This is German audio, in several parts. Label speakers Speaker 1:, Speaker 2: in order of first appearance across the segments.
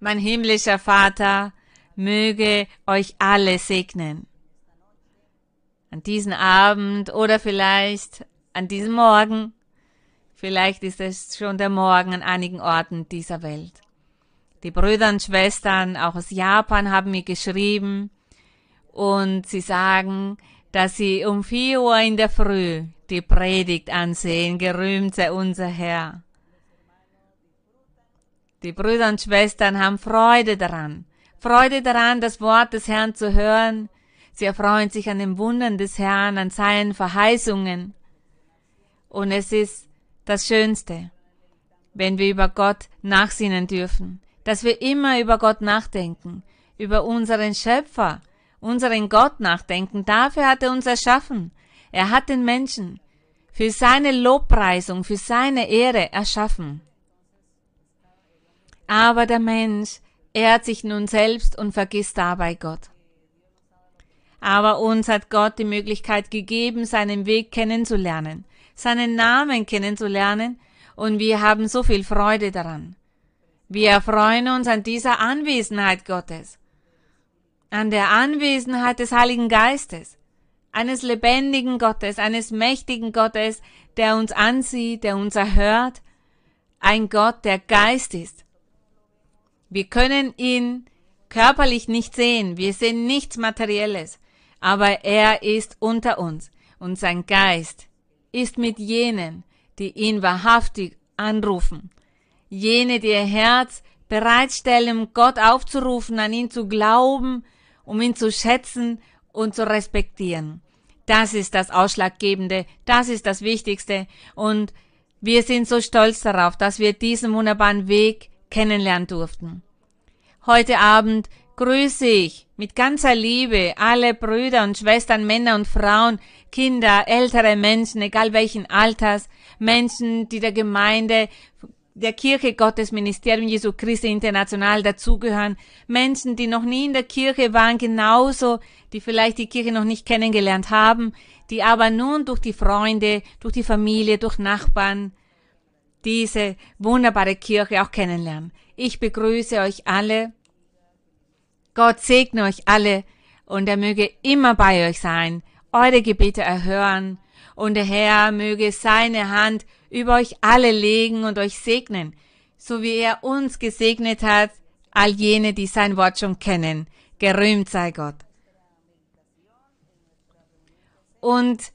Speaker 1: mein himmlischer Vater, möge euch alle segnen. An diesem Abend oder vielleicht an diesem Morgen. Vielleicht ist es schon der Morgen an einigen Orten dieser Welt. Die Brüder und Schwestern auch aus Japan haben mir geschrieben und sie sagen, dass sie um vier Uhr in der Früh die Predigt ansehen. Gerühmt sei unser Herr. Die Brüder und Schwestern haben Freude daran. Freude daran, das Wort des Herrn zu hören. Sie erfreuen sich an den Wundern des Herrn, an seinen Verheißungen. Und es ist das Schönste, wenn wir über Gott nachsinnen dürfen, dass wir immer über Gott nachdenken, über unseren Schöpfer, unseren Gott nachdenken. Dafür hat er uns erschaffen. Er hat den Menschen für seine Lobpreisung, für seine Ehre erschaffen. Aber der Mensch ehrt sich nun selbst und vergisst dabei Gott. Aber uns hat Gott die Möglichkeit gegeben, seinen Weg kennenzulernen, seinen Namen kennenzulernen, und wir haben so viel Freude daran. Wir erfreuen uns an dieser Anwesenheit Gottes, an der Anwesenheit des Heiligen Geistes, eines lebendigen Gottes, eines mächtigen Gottes, der uns ansieht, der uns erhört, ein Gott, der Geist ist, wir können ihn körperlich nicht sehen, wir sehen nichts Materielles, aber er ist unter uns. Und sein Geist ist mit jenen, die ihn wahrhaftig anrufen, jene, die ihr Herz bereitstellen, Gott aufzurufen, an ihn zu glauben, um ihn zu schätzen und zu respektieren. Das ist das Ausschlaggebende, das ist das Wichtigste. Und wir sind so stolz darauf, dass wir diesen wunderbaren Weg kennenlernen durften. Heute Abend grüße ich mit ganzer Liebe alle Brüder und Schwestern, Männer und Frauen, Kinder, ältere Menschen, egal welchen Alters, Menschen, die der Gemeinde, der Kirche Gottes Ministerium Jesu Christi International dazugehören, Menschen, die noch nie in der Kirche waren, genauso, die vielleicht die Kirche noch nicht kennengelernt haben, die aber nun durch die Freunde, durch die Familie, durch Nachbarn diese wunderbare Kirche auch kennenlernen. Ich begrüße euch alle. Gott segne euch alle und er möge immer bei euch sein, eure Gebete erhören und der Herr möge seine Hand über euch alle legen und euch segnen, so wie er uns gesegnet hat, all jene, die sein Wort schon kennen. Gerühmt sei Gott. Und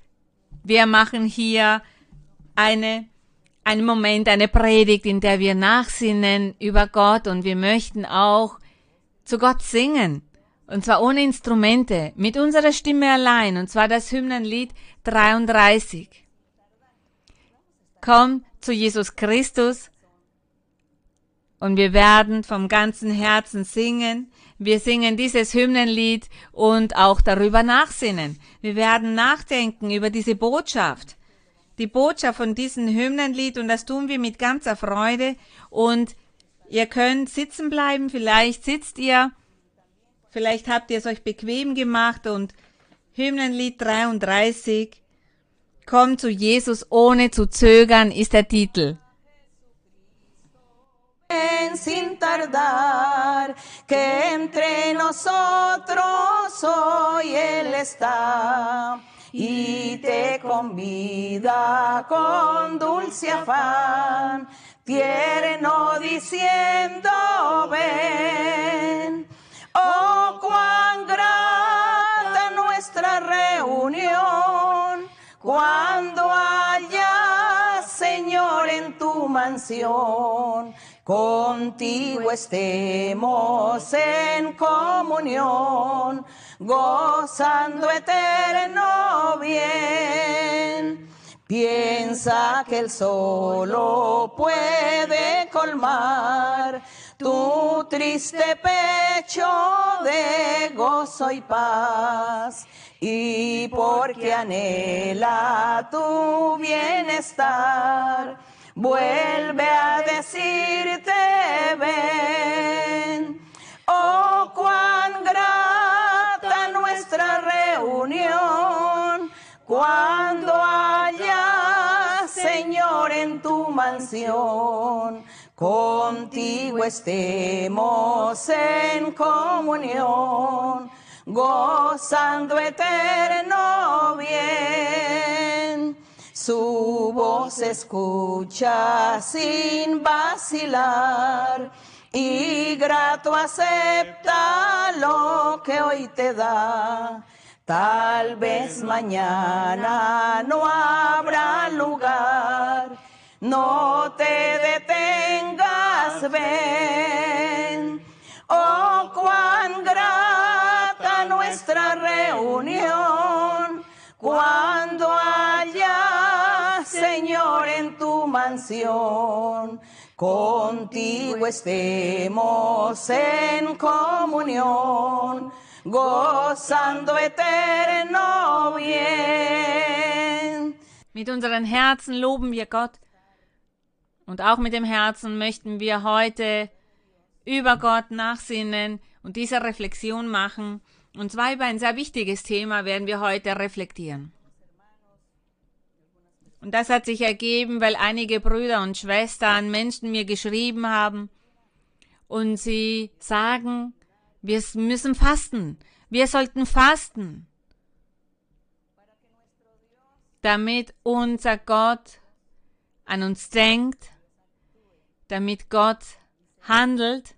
Speaker 1: wir machen hier eine einen Moment, eine Predigt, in der wir nachsinnen über Gott und wir möchten auch zu Gott singen. Und zwar ohne Instrumente, mit unserer Stimme allein, und zwar das Hymnenlied 33. Komm zu Jesus Christus und wir werden vom ganzen Herzen singen. Wir singen dieses Hymnenlied und auch darüber nachsinnen. Wir werden nachdenken über diese Botschaft die Botschaft von diesem Hymnenlied und das tun wir mit ganzer Freude und ihr könnt sitzen bleiben, vielleicht sitzt ihr, vielleicht habt ihr es euch bequem gemacht und Hymnenlied 33, Komm zu Jesus ohne zu zögern ist der Titel.
Speaker 2: sin tardar, que entre nosotros hoy Él está. Y te convida con dulce afán, tierno diciendo ven. Oh, cuán grata nuestra reunión cuando haya Señor en tu mansión contigo estemos en comunión, gozando eterno bien. Piensa que el solo puede colmar tu triste pecho de gozo y paz. Y porque anhela tu bienestar, vuelve a decirte ven. Oh, cuán nuestra reunión cuando haya Señor en tu mansión. Contigo estemos en comunión, gozando eterno bien. Su voz escucha sin vacilar y grato acepta lo que hoy te da. Tal vez mañana no habrá lugar, no te detengas, ven. Oh, cuán grata nuestra reunión cuando haya, Señor, en tu mansión. Contigo estemos en comunión gozando eterno bien.
Speaker 1: Mit unseren Herzen loben wir Gott. Und auch mit dem Herzen möchten wir heute über Gott nachsinnen und diese Reflexion machen. Und zwar über ein sehr wichtiges Thema werden wir heute reflektieren. Und das hat sich ergeben, weil einige Brüder und Schwestern Menschen mir geschrieben haben und sie sagen, wir müssen fasten. Wir sollten fasten, damit unser Gott an uns denkt, damit Gott handelt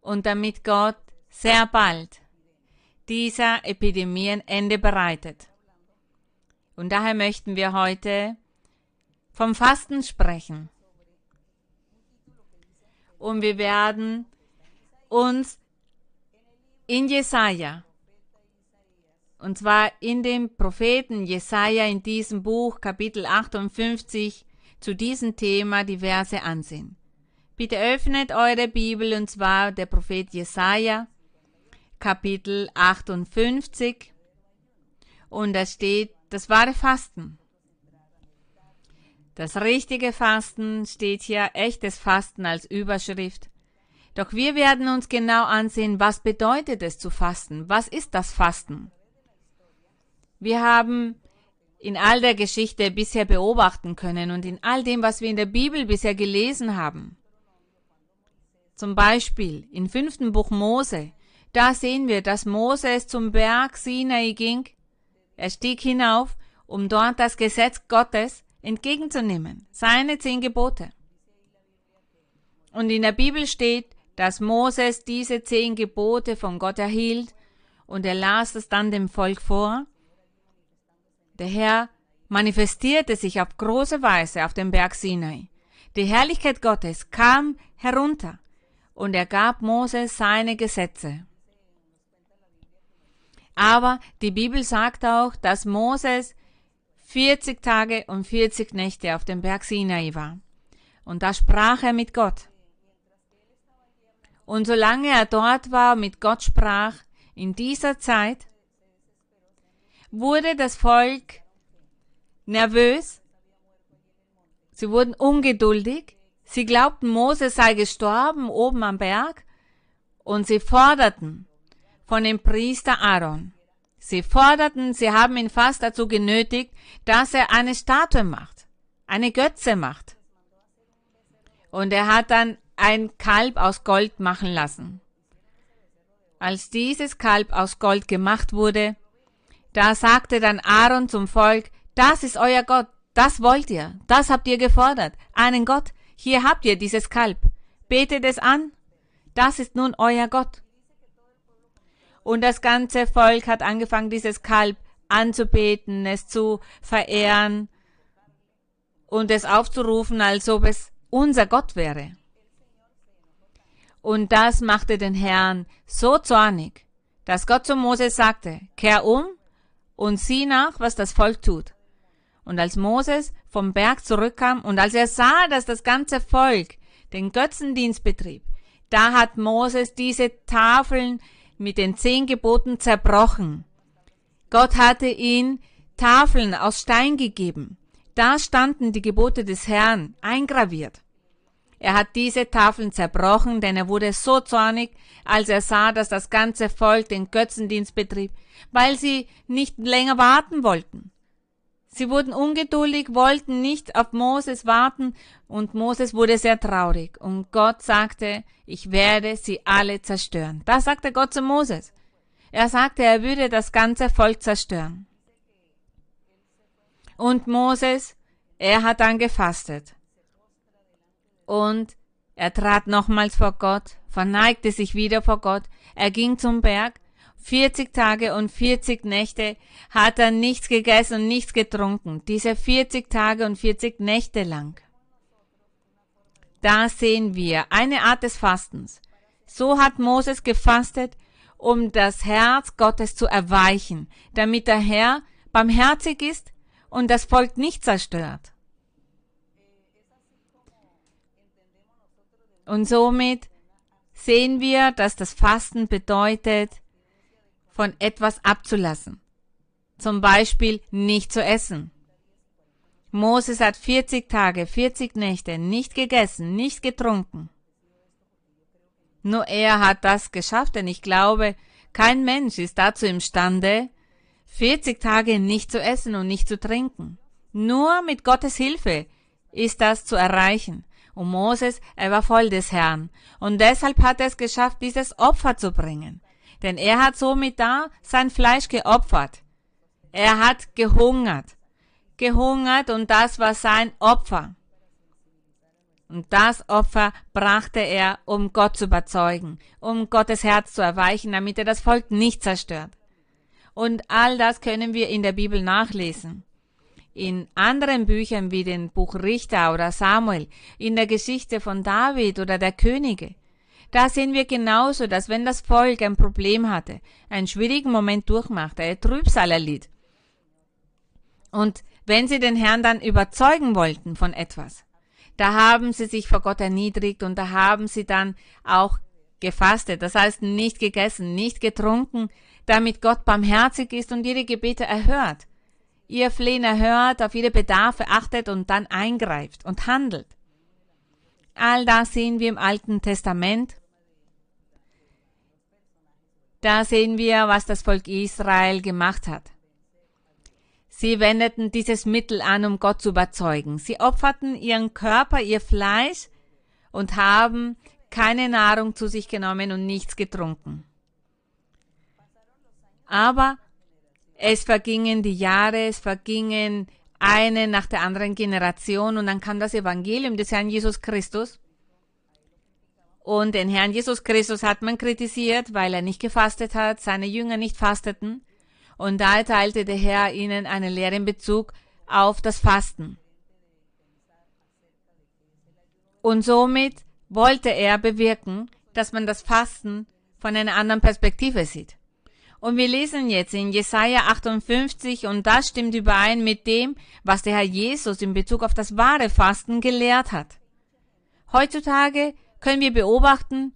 Speaker 1: und damit Gott sehr bald dieser Epidemie ein Ende bereitet. Und daher möchten wir heute vom Fasten sprechen. Und wir werden uns in Jesaja. Und zwar in dem Propheten Jesaja in diesem Buch, Kapitel 58, zu diesem Thema die Verse ansehen. Bitte öffnet eure Bibel und zwar der Prophet Jesaja, Kapitel 58. Und da steht das wahre Fasten. Das richtige Fasten steht hier, echtes Fasten als Überschrift. Doch wir werden uns genau ansehen, was bedeutet es zu fasten? Was ist das Fasten? Wir haben in all der Geschichte bisher beobachten können und in all dem, was wir in der Bibel bisher gelesen haben. Zum Beispiel im fünften Buch Mose, da sehen wir, dass Moses zum Berg Sinai ging. Er stieg hinauf, um dort das Gesetz Gottes entgegenzunehmen, seine zehn Gebote. Und in der Bibel steht, dass Moses diese zehn Gebote von Gott erhielt und er las es dann dem Volk vor. Der Herr manifestierte sich auf große Weise auf dem Berg Sinai. Die Herrlichkeit Gottes kam herunter und er gab Moses seine Gesetze. Aber die Bibel sagt auch, dass Moses 40 Tage und 40 Nächte auf dem Berg Sinai war. Und da sprach er mit Gott. Und solange er dort war, mit Gott sprach, in dieser Zeit, wurde das Volk nervös, sie wurden ungeduldig, sie glaubten, Mose sei gestorben oben am Berg und sie forderten von dem Priester Aaron. Sie forderten, sie haben ihn fast dazu genötigt, dass er eine Statue macht, eine Götze macht. Und er hat dann ein Kalb aus Gold machen lassen. Als dieses Kalb aus Gold gemacht wurde, da sagte dann Aaron zum Volk, das ist euer Gott, das wollt ihr, das habt ihr gefordert, einen Gott, hier habt ihr dieses Kalb, betet es an, das ist nun euer Gott. Und das ganze Volk hat angefangen, dieses Kalb anzubeten, es zu verehren und es aufzurufen, als ob es unser Gott wäre. Und das machte den Herrn so zornig, dass Gott zu Moses sagte, kehr um und sieh nach, was das Volk tut. Und als Moses vom Berg zurückkam und als er sah, dass das ganze Volk den Götzendienst betrieb, da hat Moses diese Tafeln mit den zehn Geboten zerbrochen. Gott hatte ihn Tafeln aus Stein gegeben. Da standen die Gebote des Herrn eingraviert. Er hat diese Tafeln zerbrochen, denn er wurde so zornig, als er sah, dass das ganze Volk den Götzendienst betrieb, weil sie nicht länger warten wollten. Sie wurden ungeduldig, wollten nicht auf Moses warten und Moses wurde sehr traurig. Und Gott sagte, ich werde sie alle zerstören. Das sagte Gott zu Moses. Er sagte, er würde das ganze Volk zerstören. Und Moses, er hat dann gefastet. Und er trat nochmals vor Gott, verneigte sich wieder vor Gott, er ging zum Berg 40 Tage und 40 Nächte hat er nichts gegessen und nichts getrunken. Diese 40 Tage und 40 Nächte lang. Da sehen wir eine Art des Fastens. So hat Moses gefastet, um das Herz Gottes zu erweichen, damit der Herr barmherzig ist und das Volk nicht zerstört. Und somit sehen wir, dass das Fasten bedeutet, von etwas abzulassen. Zum Beispiel nicht zu essen. Moses hat 40 Tage, 40 Nächte nicht gegessen, nicht getrunken. Nur er hat das geschafft, denn ich glaube, kein Mensch ist dazu imstande, 40 Tage nicht zu essen und nicht zu trinken. Nur mit Gottes Hilfe ist das zu erreichen. Und Moses, er war voll des Herrn. Und deshalb hat er es geschafft, dieses Opfer zu bringen denn er hat somit da sein Fleisch geopfert. Er hat gehungert, gehungert und das war sein Opfer. Und das Opfer brachte er, um Gott zu überzeugen, um Gottes Herz zu erweichen, damit er das Volk nicht zerstört. Und all das können wir in der Bibel nachlesen. In anderen Büchern wie dem Buch Richter oder Samuel, in der Geschichte von David oder der Könige. Da sehen wir genauso, dass wenn das Volk ein Problem hatte, einen schwierigen Moment durchmachte, ein Trübsal erlitt, und wenn sie den Herrn dann überzeugen wollten von etwas, da haben sie sich vor Gott erniedrigt und da haben sie dann auch gefastet, das heißt nicht gegessen, nicht getrunken, damit Gott barmherzig ist und ihre Gebete erhört. Ihr Flehen erhört, auf ihre Bedarfe achtet und dann eingreift und handelt. All das sehen wir im Alten Testament da sehen wir, was das Volk Israel gemacht hat. Sie wendeten dieses Mittel an, um Gott zu überzeugen. Sie opferten ihren Körper, ihr Fleisch und haben keine Nahrung zu sich genommen und nichts getrunken. Aber es vergingen die Jahre, es vergingen eine nach der anderen Generation und dann kam das Evangelium des Herrn Jesus Christus und den Herrn Jesus Christus hat man kritisiert, weil er nicht gefastet hat, seine Jünger nicht fasteten. Und da erteilte der Herr ihnen eine Lehre in Bezug auf das Fasten. Und somit wollte er bewirken, dass man das Fasten von einer anderen Perspektive sieht. Und wir lesen jetzt in Jesaja 58 und das stimmt überein mit dem, was der Herr Jesus in Bezug auf das wahre Fasten gelehrt hat. Heutzutage können wir beobachten,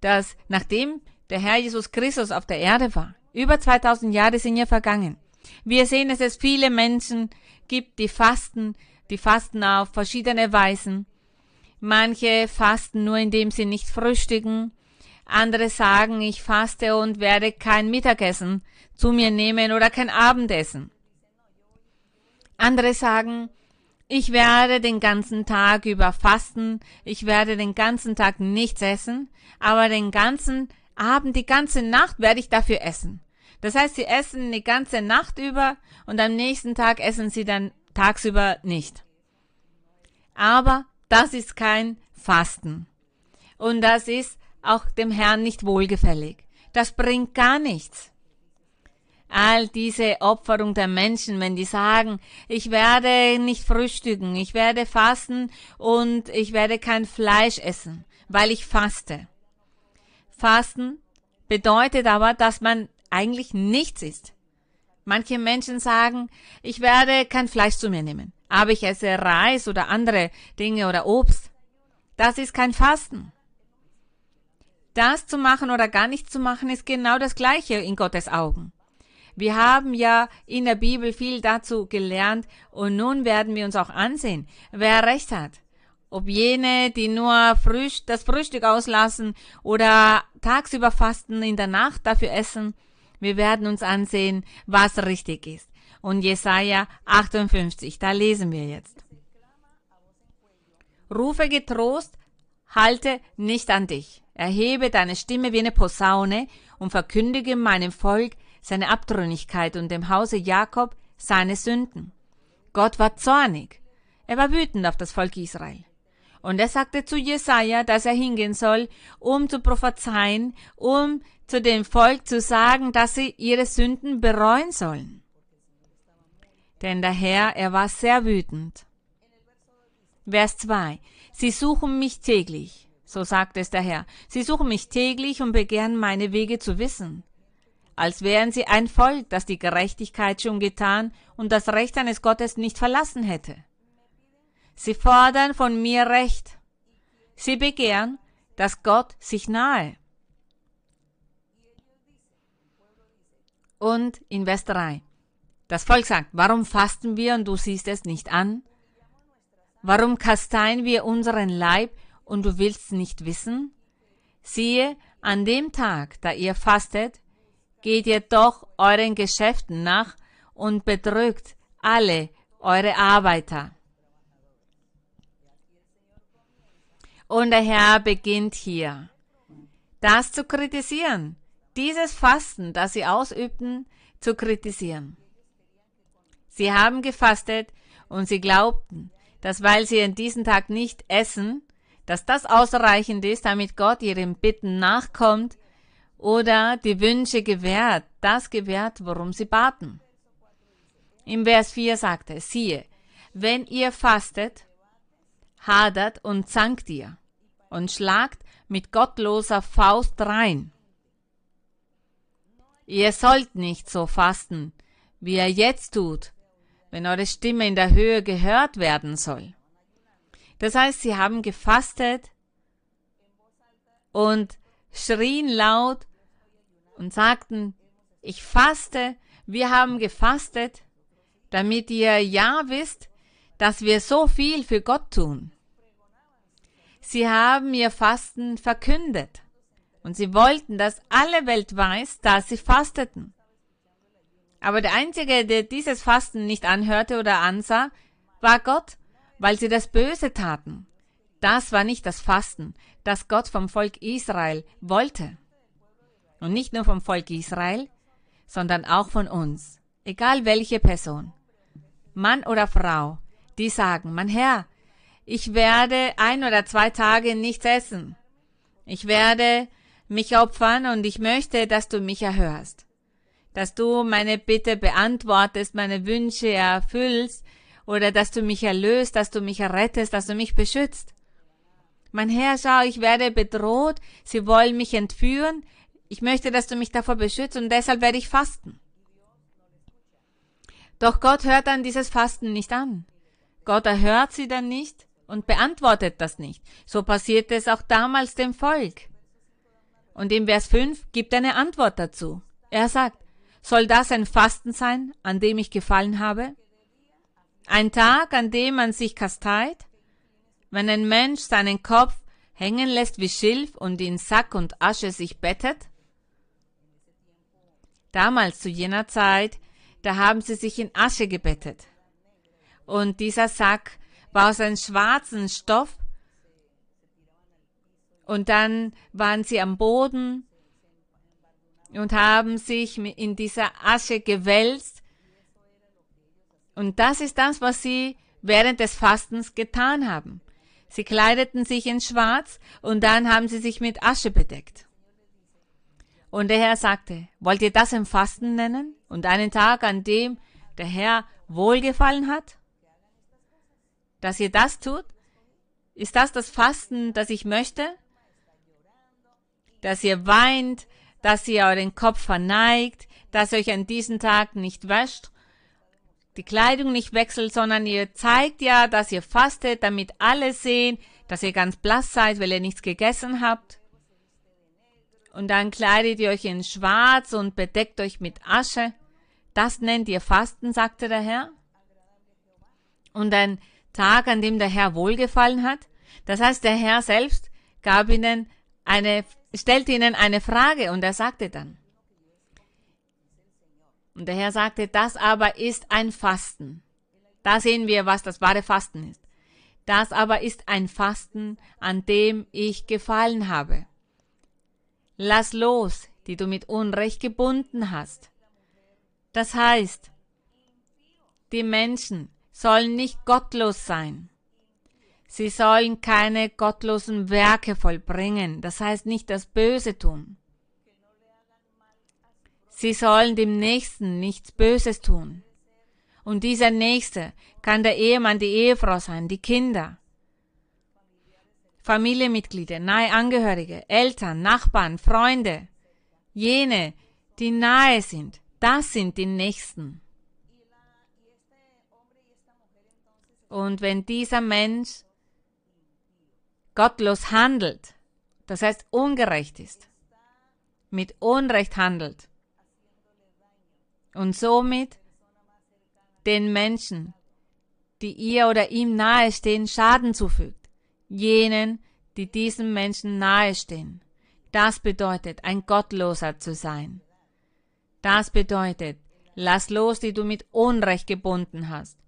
Speaker 1: dass nachdem der Herr Jesus Christus auf der Erde war, über 2000 Jahre sind ja vergangen. Wir sehen, dass es viele Menschen gibt, die fasten, die fasten auf verschiedene Weisen. Manche fasten nur, indem sie nicht frühstücken. Andere sagen, ich faste und werde kein Mittagessen zu mir nehmen oder kein Abendessen. Andere sagen, ich werde den ganzen Tag über fasten, ich werde den ganzen Tag nichts essen, aber den ganzen Abend, die ganze Nacht werde ich dafür essen. Das heißt, sie essen die ganze Nacht über und am nächsten Tag essen sie dann tagsüber nicht. Aber das ist kein Fasten. Und das ist auch dem Herrn nicht wohlgefällig. Das bringt gar nichts all diese Opferung der Menschen, wenn die sagen, ich werde nicht frühstücken, ich werde fasten und ich werde kein Fleisch essen, weil ich faste. Fasten bedeutet aber, dass man eigentlich nichts isst. Manche Menschen sagen, ich werde kein Fleisch zu mir nehmen, aber ich esse Reis oder andere Dinge oder Obst. Das ist kein Fasten. Das zu machen oder gar nichts zu machen ist genau das gleiche in Gottes Augen. Wir haben ja in der Bibel viel dazu gelernt und nun werden wir uns auch ansehen, wer recht hat. Ob jene, die nur Frühst das Frühstück auslassen oder tagsüber fasten, in der Nacht dafür essen. Wir werden uns ansehen, was richtig ist. und Jesaja 58. Da lesen wir jetzt. Rufe getrost, halte nicht an dich. Erhebe deine Stimme wie eine Posaune und verkündige meinem Volk seine Abtrünnigkeit und dem Hause Jakob seine Sünden. Gott war zornig. Er war wütend auf das Volk Israel. Und er sagte zu Jesaja, dass er hingehen soll, um zu prophezeien, um zu dem Volk zu sagen, dass sie ihre Sünden bereuen sollen. Denn der Herr, er war sehr wütend. Vers 2. Sie suchen mich täglich, so sagt es der Herr. Sie suchen mich täglich und begehren meine Wege zu wissen. Als wären sie ein Volk, das die Gerechtigkeit schon getan und das Recht eines Gottes nicht verlassen hätte. Sie fordern von mir Recht. Sie begehren, dass Gott sich nahe. Und in Vers 3. Das Volk sagt, warum fasten wir und du siehst es nicht an? Warum kasteien wir unseren Leib und du willst nicht wissen? Siehe, an dem Tag, da ihr fastet, geht ihr doch euren Geschäften nach und bedrückt alle eure Arbeiter. Und der Herr beginnt hier, das zu kritisieren, dieses Fasten, das sie ausübten, zu kritisieren. Sie haben gefastet und sie glaubten, dass weil sie an diesem Tag nicht essen, dass das ausreichend ist, damit Gott ihren Bitten nachkommt oder die Wünsche gewährt, das gewährt, worum sie baten. Im Vers 4 sagte, siehe, wenn ihr fastet, hadert und zankt ihr und schlagt mit gottloser Faust rein. Ihr sollt nicht so fasten, wie ihr jetzt tut, wenn eure Stimme in der Höhe gehört werden soll. Das heißt, sie haben gefastet und schrien laut und sagten, ich faste, wir haben gefastet, damit ihr ja wisst, dass wir so viel für Gott tun. Sie haben ihr Fasten verkündet. Und sie wollten, dass alle Welt weiß, dass sie fasteten. Aber der Einzige, der dieses Fasten nicht anhörte oder ansah, war Gott, weil sie das Böse taten. Das war nicht das Fasten, das Gott vom Volk Israel wollte. Und nicht nur vom Volk Israel, sondern auch von uns, egal welche Person, Mann oder Frau, die sagen, mein Herr, ich werde ein oder zwei Tage nichts essen. Ich werde mich opfern und ich möchte, dass du mich erhörst. Dass du meine Bitte beantwortest, meine Wünsche erfüllst oder dass du mich erlöst, dass du mich errettest, dass du mich beschützt. Mein Herr, schau, ich werde bedroht, sie wollen mich entführen, ich möchte, dass du mich davor beschützt und deshalb werde ich fasten. Doch Gott hört dann dieses Fasten nicht an. Gott erhört sie dann nicht und beantwortet das nicht. So passierte es auch damals dem Volk. Und im Vers 5 gibt er eine Antwort dazu. Er sagt, soll das ein Fasten sein, an dem ich gefallen habe? Ein Tag, an dem man sich kasteit? Wenn ein Mensch seinen Kopf hängen lässt wie Schilf und in Sack und Asche sich bettet? Damals zu jener Zeit, da haben sie sich in Asche gebettet. Und dieser Sack war aus einem schwarzen Stoff. Und dann waren sie am Boden und haben sich in dieser Asche gewälzt. Und das ist das, was sie während des Fastens getan haben. Sie kleideten sich in Schwarz und dann haben sie sich mit Asche bedeckt. Und der Herr sagte, wollt ihr das im Fasten nennen? Und einen Tag, an dem der Herr wohlgefallen hat? dass ihr das tut? Ist das das Fasten, das ich möchte? Dass ihr weint, dass ihr euren Kopf verneigt, dass ihr euch an diesem Tag nicht wäscht, die Kleidung nicht wechselt, sondern ihr zeigt ja, dass ihr fastet, damit alle sehen, dass ihr ganz blass seid, weil ihr nichts gegessen habt. Und dann kleidet ihr euch in Schwarz und bedeckt euch mit Asche. Das nennt ihr Fasten, sagte der Herr. Und dann Tag, an dem der Herr wohlgefallen hat? Das heißt, der Herr selbst gab ihnen eine, stellte ihnen eine Frage und er sagte dann, Und der Herr sagte, das aber ist ein Fasten. Da sehen wir, was das wahre Fasten ist. Das aber ist ein Fasten, an dem ich gefallen habe. Lass los, die du mit Unrecht gebunden hast. Das heißt, die Menschen sollen nicht gottlos sein. Sie sollen keine gottlosen Werke vollbringen, das heißt nicht das Böse tun. Sie sollen dem Nächsten nichts Böses tun. Und dieser Nächste kann der Ehemann, die Ehefrau sein, die Kinder, Familienmitglieder, nahe Angehörige, Eltern, Nachbarn, Freunde, jene, die nahe sind. Das sind die Nächsten. Und wenn dieser Mensch gottlos handelt, das heißt ungerecht ist, mit Unrecht handelt und somit den Menschen, die ihr oder ihm nahestehen, Schaden zufügt, jenen, die diesem Menschen nahestehen. Das bedeutet, ein Gottloser zu sein. Das bedeutet, lass los, die du mit Unrecht gebunden hast.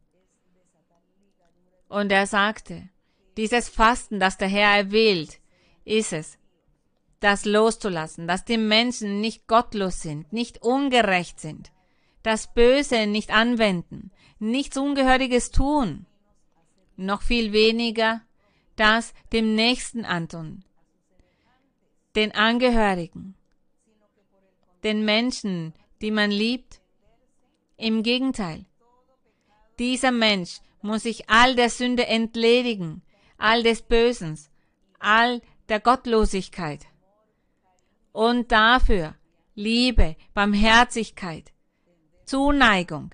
Speaker 1: Und er sagte, dieses Fasten, das der Herr erwählt, ist es, das loszulassen, dass die Menschen nicht gottlos sind, nicht ungerecht sind, das Böse nicht anwenden, nichts Ungehöriges tun, noch viel weniger das dem Nächsten antun, den Angehörigen, den Menschen, die man liebt. Im Gegenteil, dieser Mensch muss sich all der Sünde entledigen, all des Bösen, all der Gottlosigkeit. Und dafür Liebe, Barmherzigkeit, Zuneigung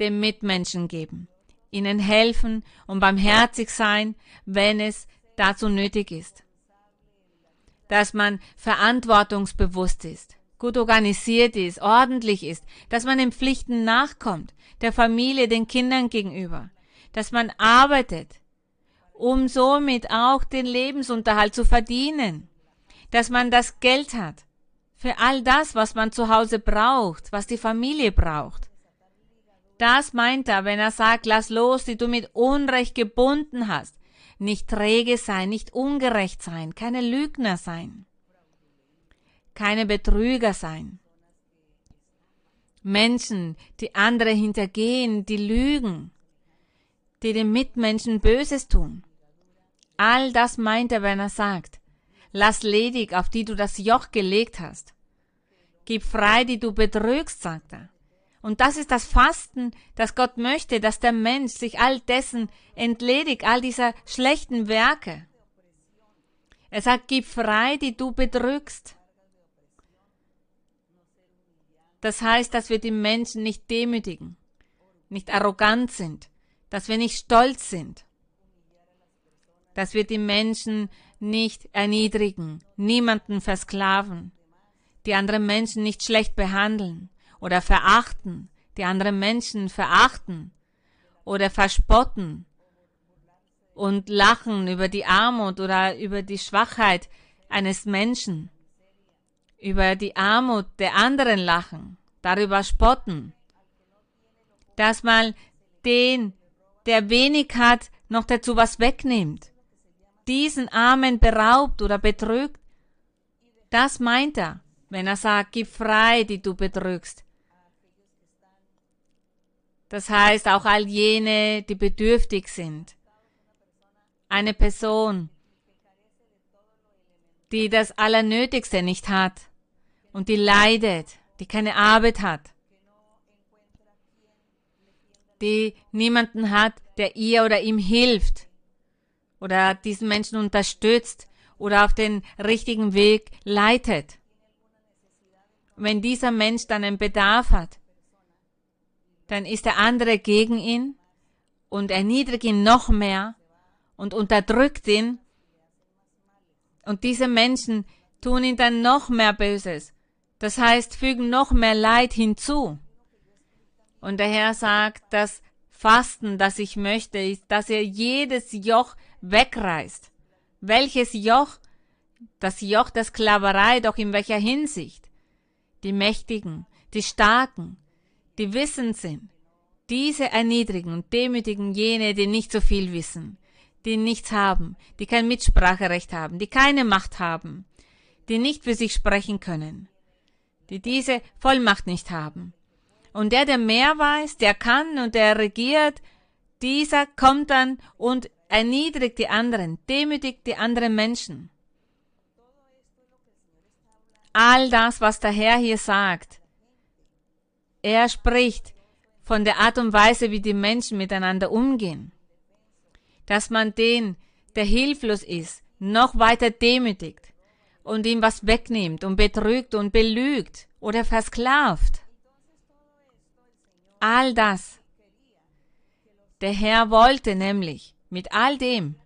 Speaker 1: dem Mitmenschen geben, ihnen helfen und barmherzig sein, wenn es dazu nötig ist. Dass man verantwortungsbewusst ist, gut organisiert ist, ordentlich ist, dass man den Pflichten nachkommt, der Familie, den Kindern gegenüber, dass man arbeitet, um somit auch den Lebensunterhalt zu verdienen, dass man das Geld hat, für all das, was man zu Hause braucht, was die Familie braucht. Das meint er, wenn er sagt, lass los, die du mit Unrecht gebunden hast. Nicht träge sein, nicht ungerecht sein, keine Lügner sein, keine Betrüger sein. Menschen, die andere hintergehen, die lügen, die den Mitmenschen Böses tun. All das meint er, wenn er sagt, Lass ledig, auf die du das Joch gelegt hast. Gib frei, die du betrügst, sagt er. Und das ist das Fasten, das Gott möchte, dass der Mensch sich all dessen entledigt, all dieser schlechten Werke. Er sagt, gib frei, die du bedrückst. Das heißt, dass wir die Menschen nicht demütigen, nicht arrogant sind, dass wir nicht stolz sind, dass wir die Menschen nicht erniedrigen, niemanden versklaven, die anderen Menschen nicht schlecht behandeln oder verachten, die anderen Menschen verachten oder verspotten und lachen über die Armut oder über die Schwachheit eines Menschen, über die Armut der anderen lachen, darüber spotten, dass man den, der wenig hat, noch dazu was wegnimmt diesen Armen beraubt oder betrügt? Das meint er, wenn er sagt, gib frei, die du betrügst. Das heißt auch all jene, die bedürftig sind. Eine Person, die das Allernötigste nicht hat und die leidet, die keine Arbeit hat, die niemanden hat, der ihr oder ihm hilft, oder diesen Menschen unterstützt oder auf den richtigen Weg leitet. Wenn dieser Mensch dann einen Bedarf hat, dann ist der andere gegen ihn und erniedrigt ihn noch mehr und unterdrückt ihn. Und diese Menschen tun ihn dann noch mehr Böses. Das heißt, fügen noch mehr Leid hinzu. Und der Herr sagt, das Fasten, das ich möchte, ist, dass er jedes Joch wegreißt. Welches Joch? Das Joch der Sklaverei, doch in welcher Hinsicht? Die Mächtigen, die Starken, die wissend sind, diese erniedrigen und demütigen jene, die nicht so viel wissen, die nichts haben, die kein Mitspracherecht haben, die keine Macht haben, die nicht für sich sprechen können, die diese Vollmacht nicht haben. Und der, der mehr weiß, der kann und der regiert, dieser kommt dann und erniedrigt die anderen, demütigt die anderen Menschen. All das, was der Herr hier sagt, er spricht von der Art und Weise, wie die Menschen miteinander umgehen. Dass man den, der hilflos ist, noch weiter demütigt und ihm was wegnimmt und betrügt und belügt oder versklavt. All das. Der Herr wollte nämlich mit all dem,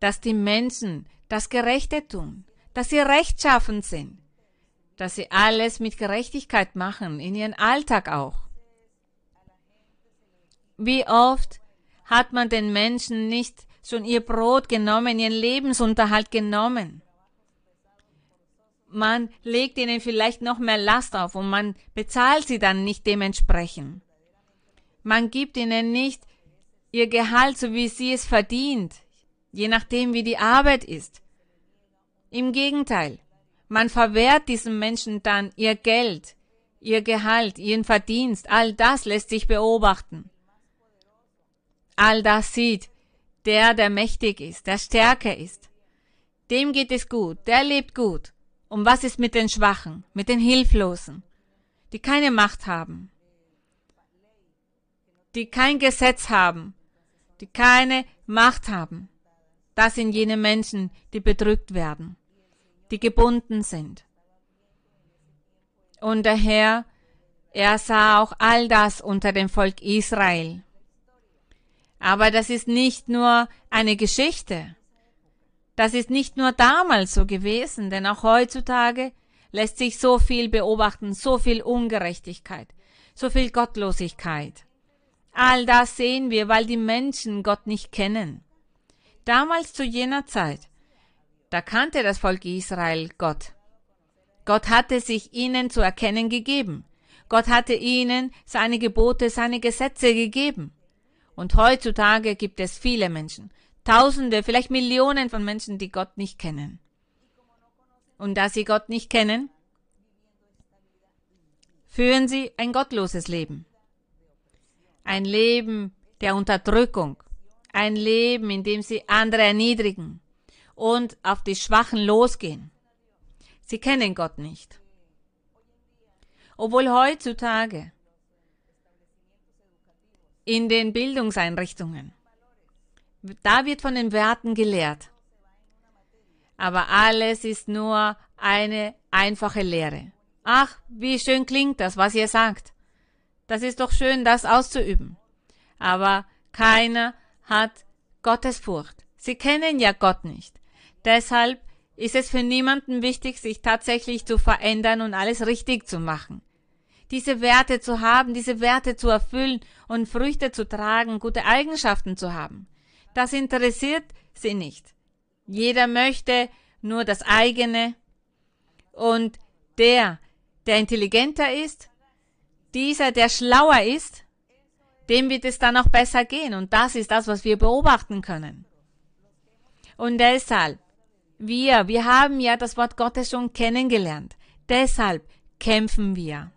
Speaker 1: dass die Menschen das Gerechte tun, dass sie rechtschaffen sind, dass sie alles mit Gerechtigkeit machen, in ihren Alltag auch. Wie oft hat man den Menschen nicht schon ihr Brot genommen, ihren Lebensunterhalt genommen? Man legt ihnen vielleicht noch mehr Last auf und man bezahlt sie dann nicht dementsprechend. Man gibt ihnen nicht ihr Gehalt, so wie sie es verdient, je nachdem, wie die Arbeit ist. Im Gegenteil, man verwehrt diesen Menschen dann ihr Geld, ihr Gehalt, ihren Verdienst, all das lässt sich beobachten. All das sieht der, der mächtig ist, der stärker ist. Dem geht es gut, der lebt gut. Und was ist mit den Schwachen, mit den Hilflosen, die keine Macht haben, die kein Gesetz haben, die keine Macht haben? Das sind jene Menschen, die bedrückt werden die gebunden sind. Und der Herr, er sah auch all das unter dem Volk Israel. Aber das ist nicht nur eine Geschichte. Das ist nicht nur damals so gewesen, denn auch heutzutage lässt sich so viel beobachten, so viel Ungerechtigkeit, so viel Gottlosigkeit. All das sehen wir, weil die Menschen Gott nicht kennen. Damals zu jener Zeit da kannte das Volk Israel Gott. Gott hatte sich ihnen zu erkennen gegeben. Gott hatte ihnen seine Gebote, seine Gesetze gegeben. Und heutzutage gibt es viele Menschen, Tausende, vielleicht Millionen von Menschen, die Gott nicht kennen. Und da sie Gott nicht kennen, führen sie ein gottloses Leben. Ein Leben der Unterdrückung. Ein Leben, in dem sie andere erniedrigen und auf die Schwachen losgehen. Sie kennen Gott nicht. Obwohl heutzutage in den Bildungseinrichtungen, da wird von den Werten gelehrt. Aber alles ist nur eine einfache Lehre. Ach, wie schön klingt das, was ihr sagt. Das ist doch schön, das auszuüben. Aber keiner hat Gottesfurcht. Sie kennen ja Gott nicht. Deshalb ist es für niemanden wichtig, sich tatsächlich zu verändern und alles richtig zu machen. Diese Werte zu haben, diese Werte zu erfüllen und Früchte zu tragen, gute Eigenschaften zu haben. Das interessiert sie nicht. Jeder möchte nur das eigene und der, der intelligenter ist, dieser, der schlauer ist, dem wird es dann auch besser gehen. Und das ist das, was wir beobachten können. Und deshalb wir, wir haben ja das Wort Gottes schon kennengelernt. Deshalb kämpfen wir.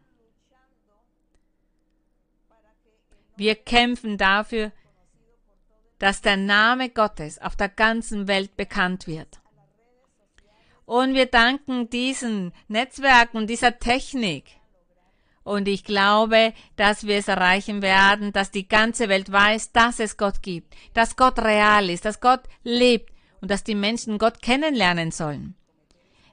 Speaker 1: Wir kämpfen dafür, dass der Name Gottes auf der ganzen Welt bekannt wird. Und wir danken diesen Netzwerken und dieser Technik. Und ich glaube, dass wir es erreichen werden, dass die ganze Welt weiß, dass es Gott gibt, dass Gott real ist, dass Gott lebt, und dass die Menschen Gott kennenlernen sollen.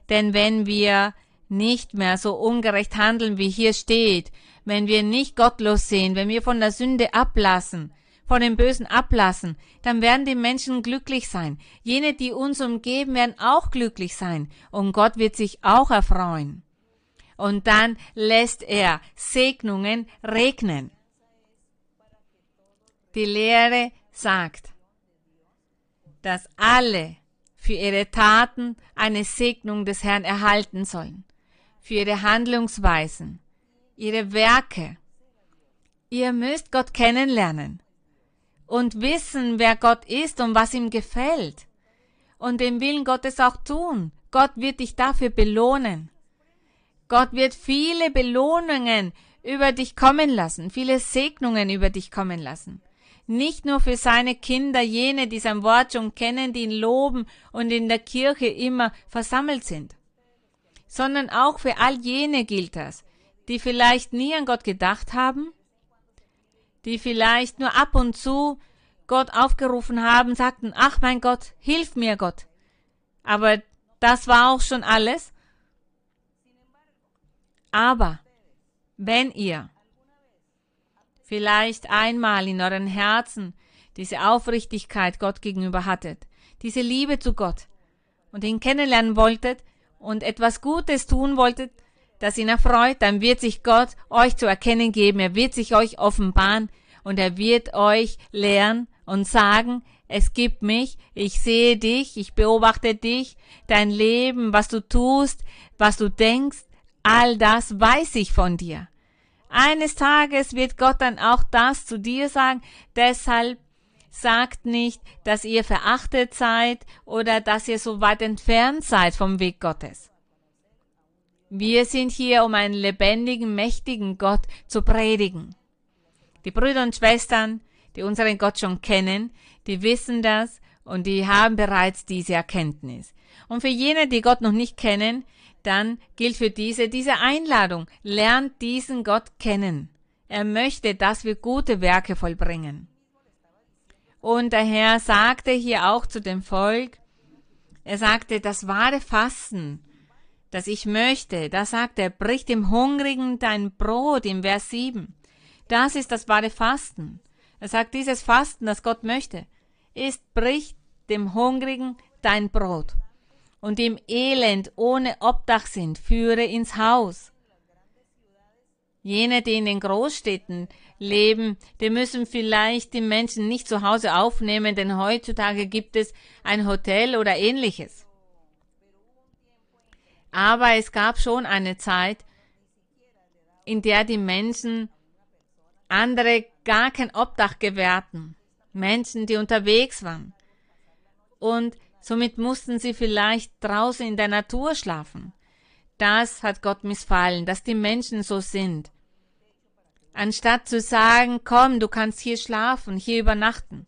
Speaker 1: Denn wenn wir nicht mehr so ungerecht handeln, wie hier steht, wenn wir nicht gottlos sehen, wenn wir von der Sünde ablassen, von dem Bösen ablassen, dann werden die Menschen glücklich sein. Jene, die uns umgeben, werden auch glücklich sein. Und Gott wird sich auch erfreuen. Und dann lässt er Segnungen regnen. Die Lehre sagt, dass alle für ihre Taten eine Segnung des Herrn erhalten sollen, für ihre Handlungsweisen, ihre Werke. Ihr müsst Gott kennenlernen und wissen, wer Gott ist und was ihm gefällt. Und den Willen Gottes auch tun. Gott wird dich dafür belohnen. Gott wird viele Belohnungen über dich kommen lassen, viele Segnungen über dich kommen lassen. Nicht nur für seine Kinder, jene, die sein Wort schon kennen, die ihn loben und in der Kirche immer versammelt sind, sondern auch für all jene gilt das, die vielleicht nie an Gott gedacht haben, die vielleicht nur ab und zu Gott aufgerufen haben, sagten, ach mein Gott, hilf mir Gott. Aber das war auch schon alles. Aber wenn ihr vielleicht einmal in euren Herzen diese Aufrichtigkeit Gott gegenüber hattet, diese Liebe zu Gott und ihn kennenlernen wolltet und etwas Gutes tun wolltet, das ihn erfreut, dann wird sich Gott euch zu erkennen geben, er wird sich euch offenbaren und er wird euch lehren und sagen, es gibt mich, ich sehe dich, ich beobachte dich, dein Leben, was du tust, was du denkst, all das weiß ich von dir. Eines Tages wird Gott dann auch das zu dir sagen, deshalb sagt nicht, dass ihr verachtet seid oder dass ihr so weit entfernt seid vom Weg Gottes. Wir sind hier, um einen lebendigen, mächtigen Gott zu predigen. Die Brüder und Schwestern, die unseren Gott schon kennen, die wissen das und die haben bereits diese Erkenntnis. Und für jene, die Gott noch nicht kennen, dann gilt für diese diese Einladung. Lernt diesen Gott kennen. Er möchte, dass wir gute Werke vollbringen. Und der Herr sagte hier auch zu dem Volk, er sagte, das wahre Fasten, das ich möchte, da sagt er, bricht dem Hungrigen dein Brot im Vers 7. Das ist das wahre Fasten. Er sagt, dieses Fasten, das Gott möchte, ist, bricht dem Hungrigen dein Brot und im Elend ohne Obdach sind, führe ins Haus. Jene, die in den Großstädten leben, die müssen vielleicht die Menschen nicht zu Hause aufnehmen, denn heutzutage gibt es ein Hotel oder ähnliches. Aber es gab schon eine Zeit, in der die Menschen andere gar kein Obdach gewährten. Menschen, die unterwegs waren. Und Somit mussten sie vielleicht draußen in der Natur schlafen. Das hat Gott missfallen, dass die Menschen so sind. Anstatt zu sagen, komm, du kannst hier schlafen, hier übernachten.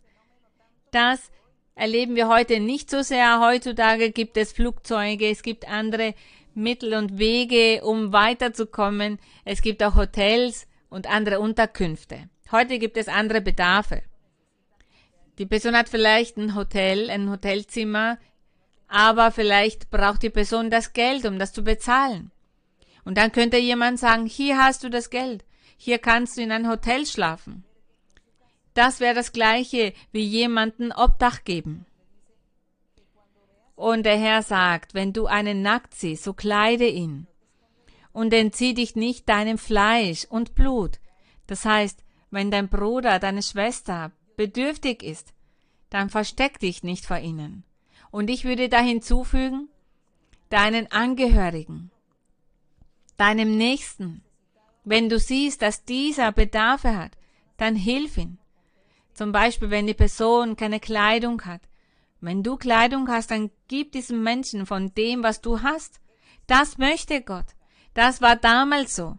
Speaker 1: Das erleben wir heute nicht so sehr. Heutzutage gibt es Flugzeuge, es gibt andere Mittel und Wege, um weiterzukommen. Es gibt auch Hotels und andere Unterkünfte. Heute gibt es andere Bedarfe. Die Person hat vielleicht ein Hotel, ein Hotelzimmer, aber vielleicht braucht die Person das Geld, um das zu bezahlen. Und dann könnte jemand sagen, hier hast du das Geld, hier kannst du in ein Hotel schlafen. Das wäre das gleiche wie jemanden Obdach geben. Und der Herr sagt, wenn du einen nackt siehst, so kleide ihn und entzieh dich nicht deinem Fleisch und Blut. Das heißt, wenn dein Bruder, deine Schwester bedürftig ist, dann versteck dich nicht vor ihnen. Und ich würde da hinzufügen, deinen Angehörigen, deinem Nächsten. Wenn du siehst, dass dieser Bedarfe hat, dann hilf ihm. Zum Beispiel, wenn die Person keine Kleidung hat. Wenn du Kleidung hast, dann gib diesem Menschen von dem, was du hast. Das möchte Gott. Das war damals so.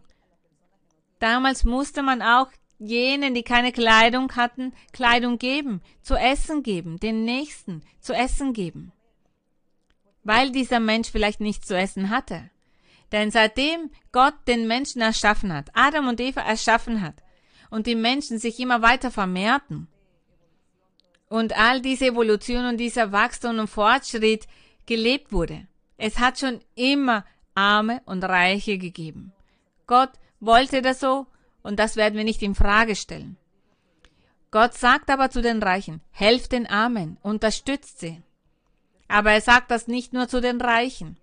Speaker 1: Damals musste man auch jenen, die keine Kleidung hatten, Kleidung geben, zu essen geben, den Nächsten zu essen geben. Weil dieser Mensch vielleicht nichts zu essen hatte. Denn seitdem Gott den Menschen erschaffen hat, Adam und Eva erschaffen hat, und die Menschen sich immer weiter vermehrten, und all diese Evolution und dieser Wachstum und Fortschritt gelebt wurde. Es hat schon immer Arme und Reiche gegeben. Gott wollte das so und das werden wir nicht in Frage stellen. Gott sagt aber zu den Reichen, helft den Armen, unterstützt sie. Aber er sagt das nicht nur zu den Reichen.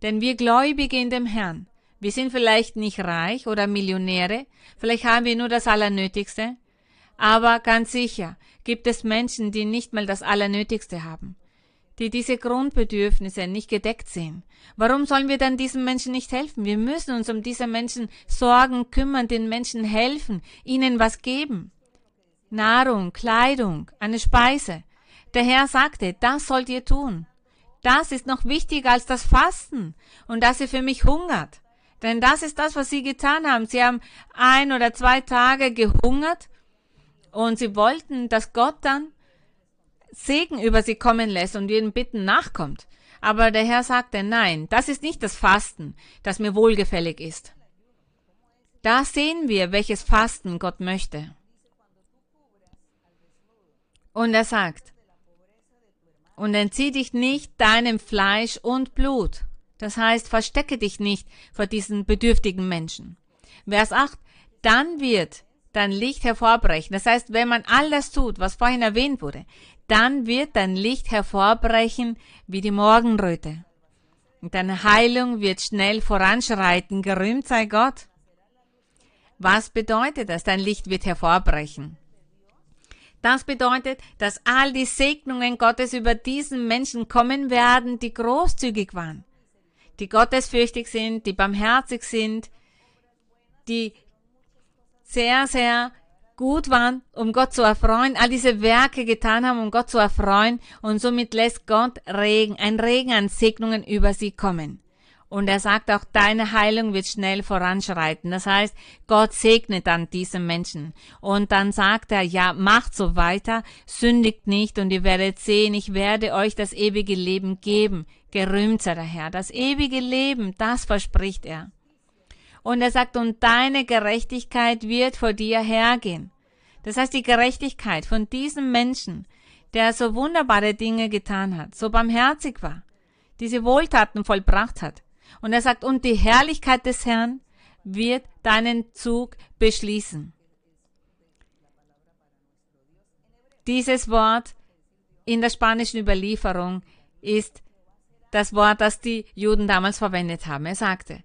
Speaker 1: Denn wir Gläubige in dem Herrn, wir sind vielleicht nicht reich oder Millionäre, vielleicht haben wir nur das Allernötigste, aber ganz sicher gibt es Menschen, die nicht mal das Allernötigste haben. Die diese Grundbedürfnisse nicht gedeckt sehen. Warum sollen wir dann diesen Menschen nicht helfen? Wir müssen uns um diese Menschen sorgen, kümmern, den Menschen helfen, ihnen was geben. Nahrung, Kleidung, eine Speise. Der Herr sagte, das sollt ihr tun. Das ist noch wichtiger als das Fasten und dass ihr für mich hungert. Denn das ist das, was sie getan haben. Sie haben ein oder zwei Tage gehungert und sie wollten, dass Gott dann Segen über sie kommen lässt und ihren Bitten nachkommt. Aber der Herr sagte, nein, das ist nicht das Fasten, das mir wohlgefällig ist. Da sehen wir, welches Fasten Gott möchte. Und er sagt, und entzieh dich nicht deinem Fleisch und Blut. Das heißt, verstecke dich nicht vor diesen bedürftigen Menschen. Vers 8, dann wird dein Licht hervorbrechen. Das heißt, wenn man alles tut, was vorhin erwähnt wurde, dann wird dein Licht hervorbrechen wie die Morgenröte. Und deine Heilung wird schnell voranschreiten. Gerühmt sei Gott. Was bedeutet das? Dein Licht wird hervorbrechen. Das bedeutet, dass all die Segnungen Gottes über diesen Menschen kommen werden, die großzügig waren, die gottesfürchtig sind, die barmherzig sind, die sehr, sehr gut waren, um Gott zu erfreuen, all diese Werke getan haben, um Gott zu erfreuen, und somit lässt Gott Regen, ein Regen an Segnungen über sie kommen. Und er sagt auch, deine Heilung wird schnell voranschreiten. Das heißt, Gott segnet dann diesen Menschen. Und dann sagt er, ja, macht so weiter, sündigt nicht und ihr werdet sehen, ich werde euch das ewige Leben geben. Gerühmt sei der Herr. Das ewige Leben, das verspricht er. Und er sagt, und deine Gerechtigkeit wird vor dir hergehen. Das heißt, die Gerechtigkeit von diesem Menschen, der so wunderbare Dinge getan hat, so barmherzig war, diese Wohltaten vollbracht hat, und er sagt, und die Herrlichkeit des Herrn wird deinen Zug beschließen. Dieses Wort in der spanischen Überlieferung ist das Wort, das die Juden damals verwendet haben. Er sagte,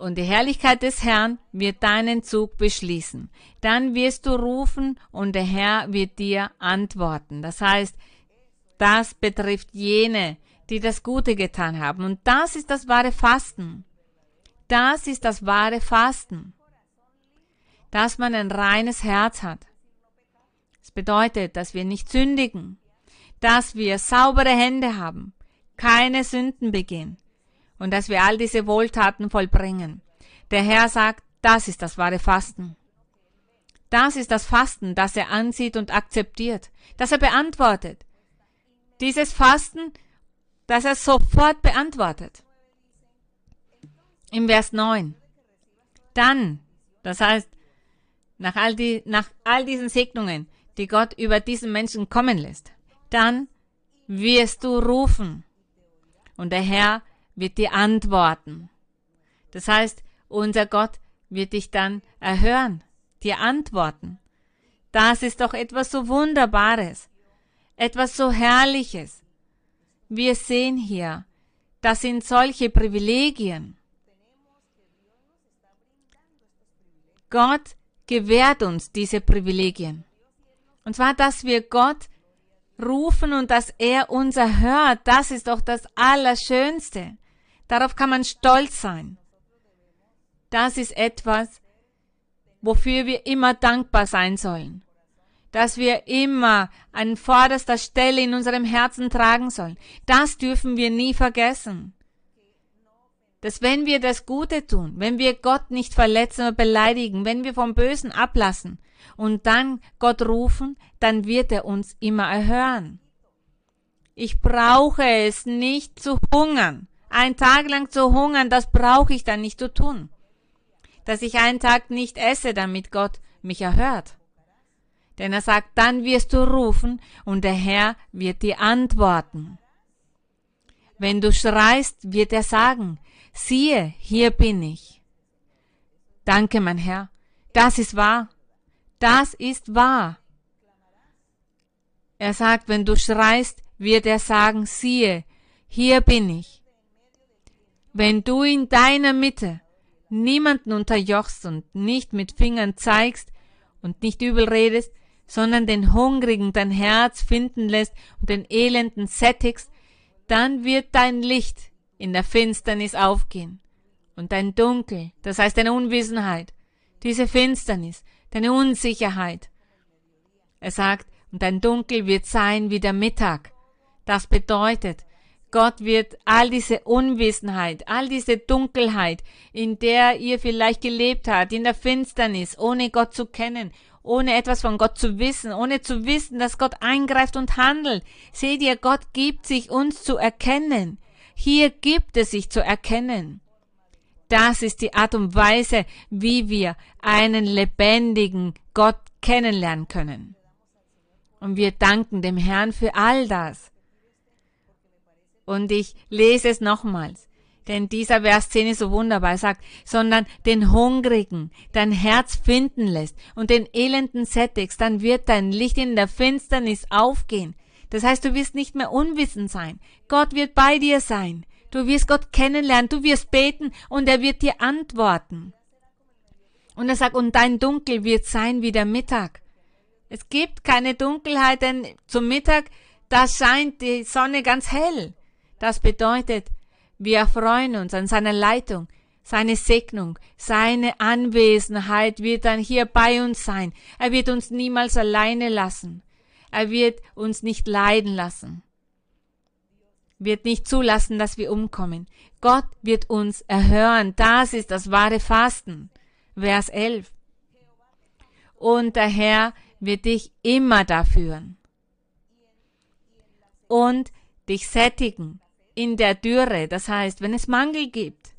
Speaker 1: und die Herrlichkeit des Herrn wird deinen Zug beschließen. Dann wirst du rufen und der Herr wird dir antworten. Das heißt, das betrifft jene, die das Gute getan haben. Und das ist das wahre Fasten. Das ist das wahre Fasten. Dass man ein reines Herz hat. Das bedeutet, dass wir nicht sündigen, dass wir saubere Hände haben, keine Sünden begehen und dass wir all diese Wohltaten vollbringen. Der Herr sagt, das ist das wahre Fasten. Das ist das Fasten, das er ansieht und akzeptiert, das er beantwortet. Dieses Fasten dass er sofort beantwortet. Im Vers 9. Dann, das heißt, nach all, die, nach all diesen Segnungen, die Gott über diesen Menschen kommen lässt, dann wirst du rufen und der Herr wird dir antworten. Das heißt, unser Gott wird dich dann erhören, dir antworten. Das ist doch etwas so Wunderbares, etwas so Herrliches. Wir sehen hier, das sind solche Privilegien. Gott gewährt uns diese Privilegien. Und zwar, dass wir Gott rufen und dass er uns erhört, das ist doch das Allerschönste. Darauf kann man stolz sein. Das ist etwas, wofür wir immer dankbar sein sollen dass wir immer an vorderster Stelle in unserem Herzen tragen sollen. Das dürfen wir nie vergessen. Dass wenn wir das Gute tun, wenn wir Gott nicht verletzen oder beleidigen, wenn wir vom Bösen ablassen und dann Gott rufen, dann wird er uns immer erhören. Ich brauche es nicht zu hungern. Ein Tag lang zu hungern, das brauche ich dann nicht zu tun. Dass ich einen Tag nicht esse, damit Gott mich erhört. Denn er sagt, dann wirst du rufen und der Herr wird dir antworten. Wenn du schreist, wird er sagen, siehe, hier bin ich. Danke, mein Herr. Das ist wahr. Das ist wahr. Er sagt, wenn du schreist, wird er sagen, siehe, hier bin ich. Wenn du in deiner Mitte niemanden unterjochst und nicht mit Fingern zeigst und nicht übel redest, sondern den Hungrigen dein Herz finden lässt und den Elenden sättigst, dann wird dein Licht in der Finsternis aufgehen. Und dein Dunkel, das heißt deine Unwissenheit, diese Finsternis, deine Unsicherheit. Er sagt, und dein Dunkel wird sein wie der Mittag. Das bedeutet, Gott wird all diese Unwissenheit, all diese Dunkelheit, in der ihr vielleicht gelebt habt, in der Finsternis, ohne Gott zu kennen, ohne etwas von Gott zu wissen, ohne zu wissen, dass Gott eingreift und handelt. Seht ihr, Gott gibt sich uns zu erkennen. Hier gibt es sich zu erkennen. Das ist die Art und Weise, wie wir einen lebendigen Gott kennenlernen können. Und wir danken dem Herrn für all das. Und ich lese es nochmals. Denn dieser Vers 10 ist so wunderbar. Er sagt, sondern den Hungrigen dein Herz finden lässt und den Elenden sättigst, dann wird dein Licht in der Finsternis aufgehen. Das heißt, du wirst nicht mehr unwissend sein. Gott wird bei dir sein. Du wirst Gott kennenlernen, du wirst beten und er wird dir antworten. Und er sagt, und dein Dunkel wird sein wie der Mittag. Es gibt keine Dunkelheit, denn zum Mittag, da scheint die Sonne ganz hell. Das bedeutet, wir freuen uns an seiner Leitung, seine Segnung, seine Anwesenheit wird dann hier bei uns sein. Er wird uns niemals alleine lassen. Er wird uns nicht leiden lassen. Wird nicht zulassen, dass wir umkommen. Gott wird uns erhören. Das ist das wahre Fasten. Vers 11. Und der Herr wird dich immer da führen. Und dich sättigen in der Dürre, das heißt, wenn es Mangel gibt.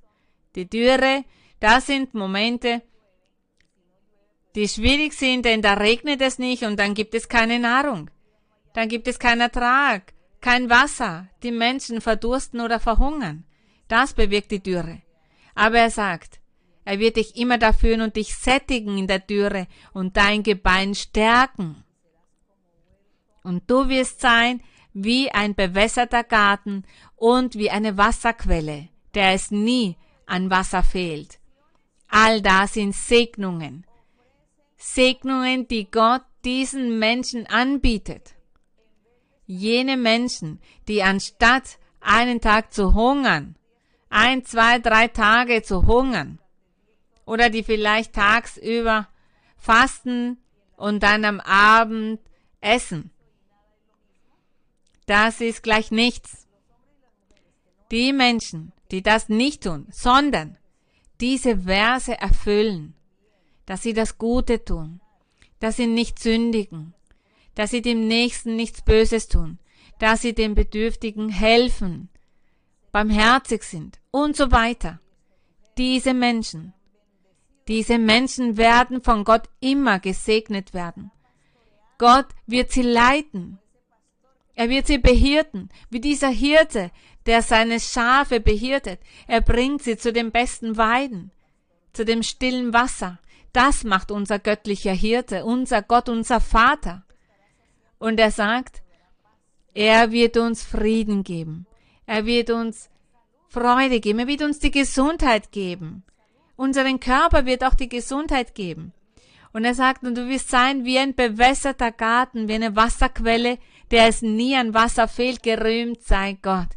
Speaker 1: Die Dürre, das sind Momente, die schwierig sind, denn da regnet es nicht und dann gibt es keine Nahrung. Dann gibt es keinen Ertrag, kein Wasser. Die Menschen verdursten oder verhungern. Das bewirkt die Dürre. Aber er sagt, er wird dich immer dafür und dich sättigen in der Dürre und dein Gebein stärken. Und du wirst sein wie ein bewässerter Garten und wie eine Wasserquelle, der es nie an Wasser fehlt. All das sind Segnungen. Segnungen, die Gott diesen Menschen anbietet. Jene Menschen, die anstatt einen Tag zu hungern, ein, zwei, drei Tage zu hungern, oder die vielleicht tagsüber fasten und dann am Abend essen, das ist gleich nichts. Die Menschen, die das nicht tun, sondern diese Verse erfüllen, dass sie das Gute tun, dass sie nicht sündigen, dass sie dem Nächsten nichts Böses tun, dass sie dem Bedürftigen helfen, barmherzig sind und so weiter. Diese Menschen, diese Menschen werden von Gott immer gesegnet werden. Gott wird sie leiten. Er wird sie behirten, wie dieser Hirte, der seine Schafe behirtet. Er bringt sie zu den besten Weiden, zu dem stillen Wasser. Das macht unser göttlicher Hirte, unser Gott, unser Vater. Und er sagt, er wird uns Frieden geben. Er wird uns Freude geben. Er wird uns die Gesundheit geben. Unseren Körper wird auch die Gesundheit geben. Und er sagt, und du wirst sein wie ein bewässerter Garten, wie eine Wasserquelle, der es nie an Wasser fehlt, gerühmt sei Gott.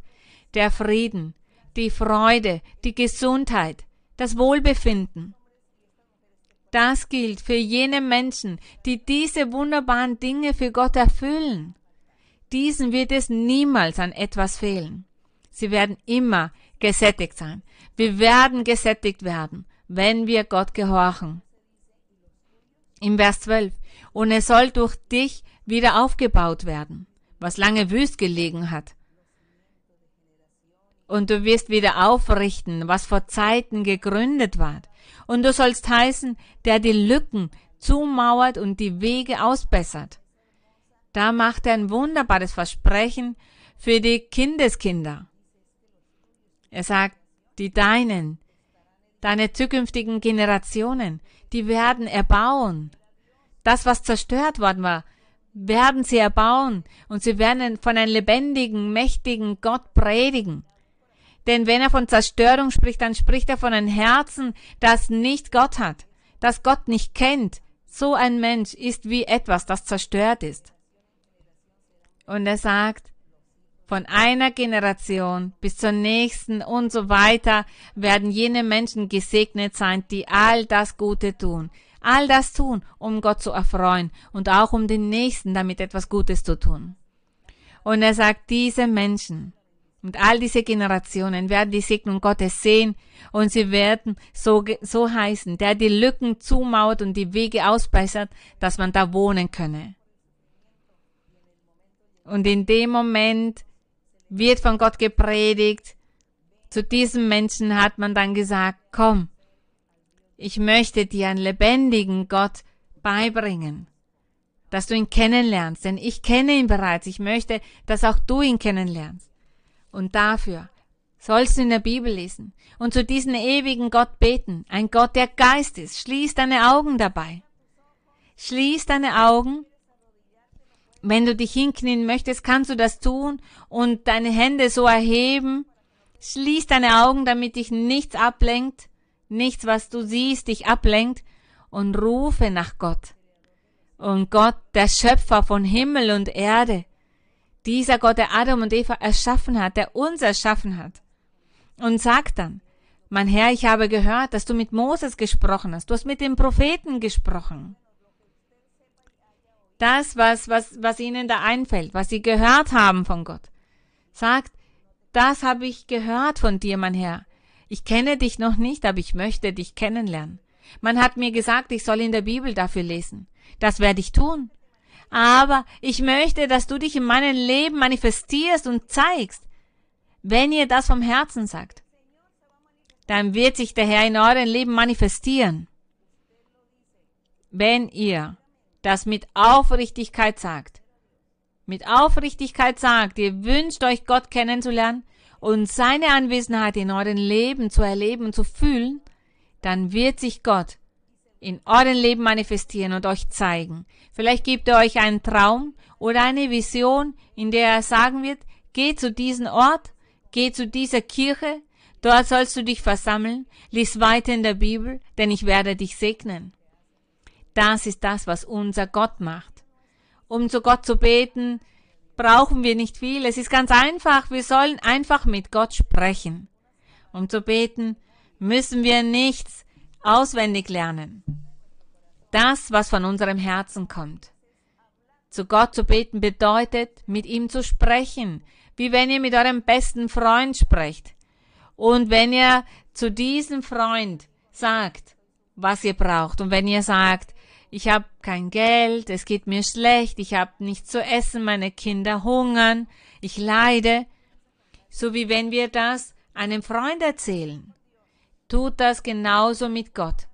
Speaker 1: Der Frieden, die Freude, die Gesundheit, das Wohlbefinden. Das gilt für jene Menschen, die diese wunderbaren Dinge für Gott erfüllen. Diesen wird es niemals an etwas fehlen. Sie werden immer gesättigt sein. Wir werden gesättigt werden, wenn wir Gott gehorchen. Im Vers 12. Und es soll durch dich wieder aufgebaut werden, was lange wüst gelegen hat. Und du wirst wieder aufrichten, was vor Zeiten gegründet ward. Und du sollst heißen, der die Lücken zumauert und die Wege ausbessert. Da macht er ein wunderbares Versprechen für die Kindeskinder. Er sagt, die Deinen, deine zukünftigen Generationen, die werden erbauen. Das, was zerstört worden war, werden sie erbauen und sie werden von einem lebendigen, mächtigen Gott predigen. Denn wenn er von Zerstörung spricht, dann spricht er von einem Herzen, das nicht Gott hat, das Gott nicht kennt. So ein Mensch ist wie etwas, das zerstört ist. Und er sagt, von einer Generation bis zur nächsten und so weiter werden jene Menschen gesegnet sein, die all das Gute tun. All das tun, um Gott zu erfreuen und auch um den Nächsten damit etwas Gutes zu tun. Und er sagt, diese Menschen und all diese Generationen werden die Segnung Gottes sehen und sie werden so, so heißen, der die Lücken zumauert und die Wege ausbessert, dass man da wohnen könne. Und in dem Moment wird von Gott gepredigt. Zu diesem Menschen hat man dann gesagt, komm, ich möchte dir einen lebendigen Gott beibringen, dass du ihn kennenlernst, denn ich kenne ihn bereits. Ich möchte, dass auch du ihn kennenlernst. Und dafür sollst du in der Bibel lesen und zu diesem ewigen Gott beten, ein Gott, der Geist ist. Schließ deine Augen dabei. Schließ deine Augen wenn du dich hinknien möchtest, kannst du das tun und deine Hände so erheben. Schließ deine Augen, damit dich nichts ablenkt, nichts, was du siehst, dich ablenkt und rufe nach Gott. Und Gott, der Schöpfer von Himmel und Erde, dieser Gott, der Adam und Eva erschaffen hat, der uns erschaffen hat. Und sag dann, mein Herr, ich habe gehört, dass du mit Moses gesprochen hast, du hast mit den Propheten gesprochen das, was, was, was ihnen da einfällt, was sie gehört haben von Gott. Sagt, das habe ich gehört von dir, mein Herr. Ich kenne dich noch nicht, aber ich möchte dich kennenlernen. Man hat mir gesagt, ich soll in der Bibel dafür lesen. Das werde ich tun. Aber ich möchte, dass du dich in meinem Leben manifestierst und zeigst. Wenn ihr das vom Herzen sagt, dann wird sich der Herr in eurem Leben manifestieren. Wenn ihr das mit Aufrichtigkeit sagt. Mit Aufrichtigkeit sagt, ihr wünscht euch Gott kennenzulernen und seine Anwesenheit in euren Leben zu erleben und zu fühlen, dann wird sich Gott in euren Leben manifestieren und euch zeigen. Vielleicht gibt er euch einen Traum oder eine Vision, in der er sagen wird, geh zu diesem Ort, geh zu dieser Kirche, dort sollst du dich versammeln, lies weiter in der Bibel, denn ich werde dich segnen. Das ist das, was unser Gott macht. Um zu Gott zu beten, brauchen wir nicht viel. Es ist ganz einfach. Wir sollen einfach mit Gott sprechen. Um zu beten, müssen wir nichts auswendig lernen. Das, was von unserem Herzen kommt. Zu Gott zu beten bedeutet, mit ihm zu sprechen, wie wenn ihr mit eurem besten Freund sprecht. Und wenn ihr zu diesem Freund sagt, was ihr braucht, und wenn ihr sagt, ich habe kein Geld, es geht mir schlecht, ich habe nichts zu essen, meine Kinder hungern, ich leide, so wie wenn wir das einem Freund erzählen. Tut das genauso mit Gott.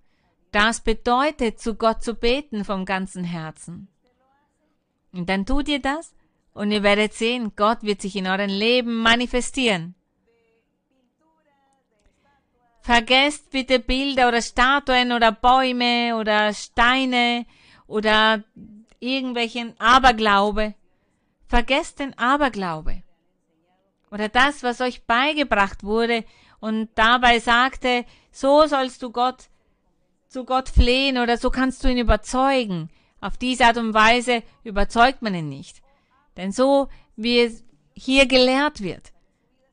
Speaker 1: Das bedeutet, zu Gott zu beten vom ganzen Herzen. Und dann tut ihr das und ihr werdet sehen, Gott wird sich in eurem Leben manifestieren. Vergesst bitte Bilder oder Statuen oder Bäume oder Steine oder irgendwelchen Aberglaube. Vergesst den Aberglaube. Oder das, was euch beigebracht wurde und dabei sagte, so sollst du Gott, zu Gott flehen oder so kannst du ihn überzeugen. Auf diese Art und Weise überzeugt man ihn nicht. Denn so, wie es hier gelehrt wird,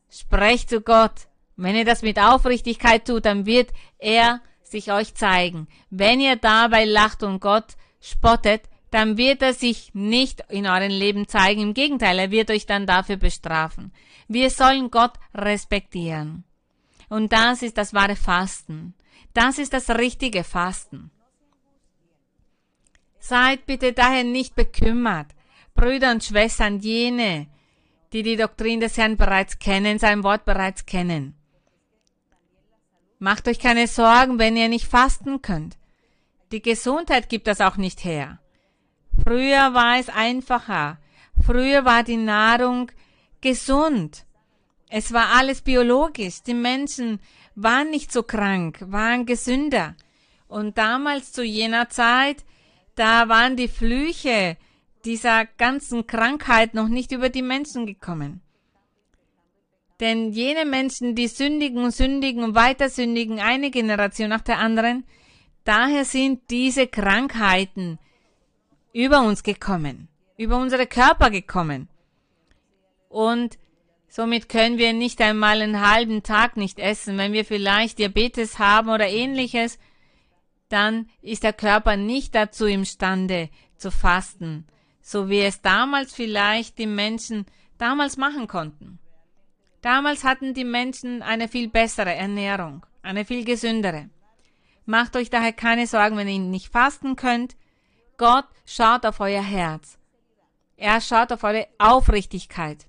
Speaker 1: sprecht zu Gott, wenn ihr das mit Aufrichtigkeit tut, dann wird er sich euch zeigen. Wenn ihr dabei lacht und Gott spottet, dann wird er sich nicht in euren Leben zeigen. Im Gegenteil, er wird euch dann dafür bestrafen. Wir sollen Gott respektieren. Und das ist das wahre Fasten. Das ist das richtige Fasten. Seid bitte daher nicht bekümmert. Brüder und Schwestern, jene, die die Doktrin des Herrn bereits kennen, sein Wort bereits kennen. Macht euch keine Sorgen, wenn ihr nicht fasten könnt. Die Gesundheit gibt das auch nicht her. Früher war es einfacher. Früher war die Nahrung gesund. Es war alles biologisch. Die Menschen waren nicht so krank, waren gesünder. Und damals zu jener Zeit, da waren die Flüche dieser ganzen Krankheit noch nicht über die Menschen gekommen. Denn jene Menschen, die sündigen und sündigen und weiter sündigen, eine Generation nach der anderen, daher sind diese Krankheiten über uns gekommen, über unsere Körper gekommen. Und Somit können wir nicht einmal einen halben Tag nicht essen. Wenn wir vielleicht Diabetes haben oder ähnliches, dann ist der Körper nicht dazu imstande zu fasten, so wie es damals vielleicht die Menschen damals machen konnten. Damals hatten die Menschen eine viel bessere Ernährung, eine viel gesündere. Macht euch daher keine Sorgen, wenn ihr nicht fasten könnt. Gott schaut auf euer Herz. Er schaut auf eure Aufrichtigkeit.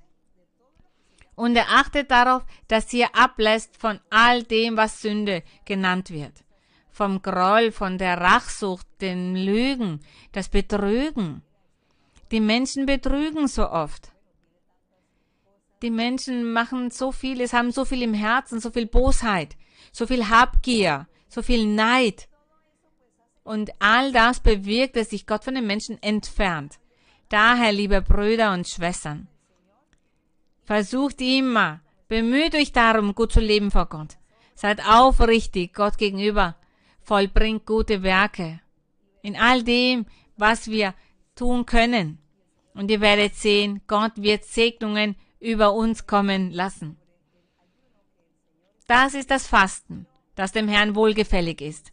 Speaker 1: Und er achtet darauf, dass ihr ablässt von all dem, was Sünde genannt wird. Vom Groll, von der Rachsucht, den Lügen, das Betrügen. Die Menschen betrügen so oft. Die Menschen machen so viel, es haben so viel im Herzen, so viel Bosheit, so viel Habgier, so viel Neid. Und all das bewirkt, dass sich Gott von den Menschen entfernt. Daher, liebe Brüder und Schwestern, versucht immer, bemüht euch darum, gut zu leben vor Gott. Seid aufrichtig Gott gegenüber, vollbringt gute Werke. In all dem, was wir tun können. Und ihr werdet sehen, Gott wird Segnungen über uns kommen lassen. Das ist das Fasten, das dem Herrn wohlgefällig ist.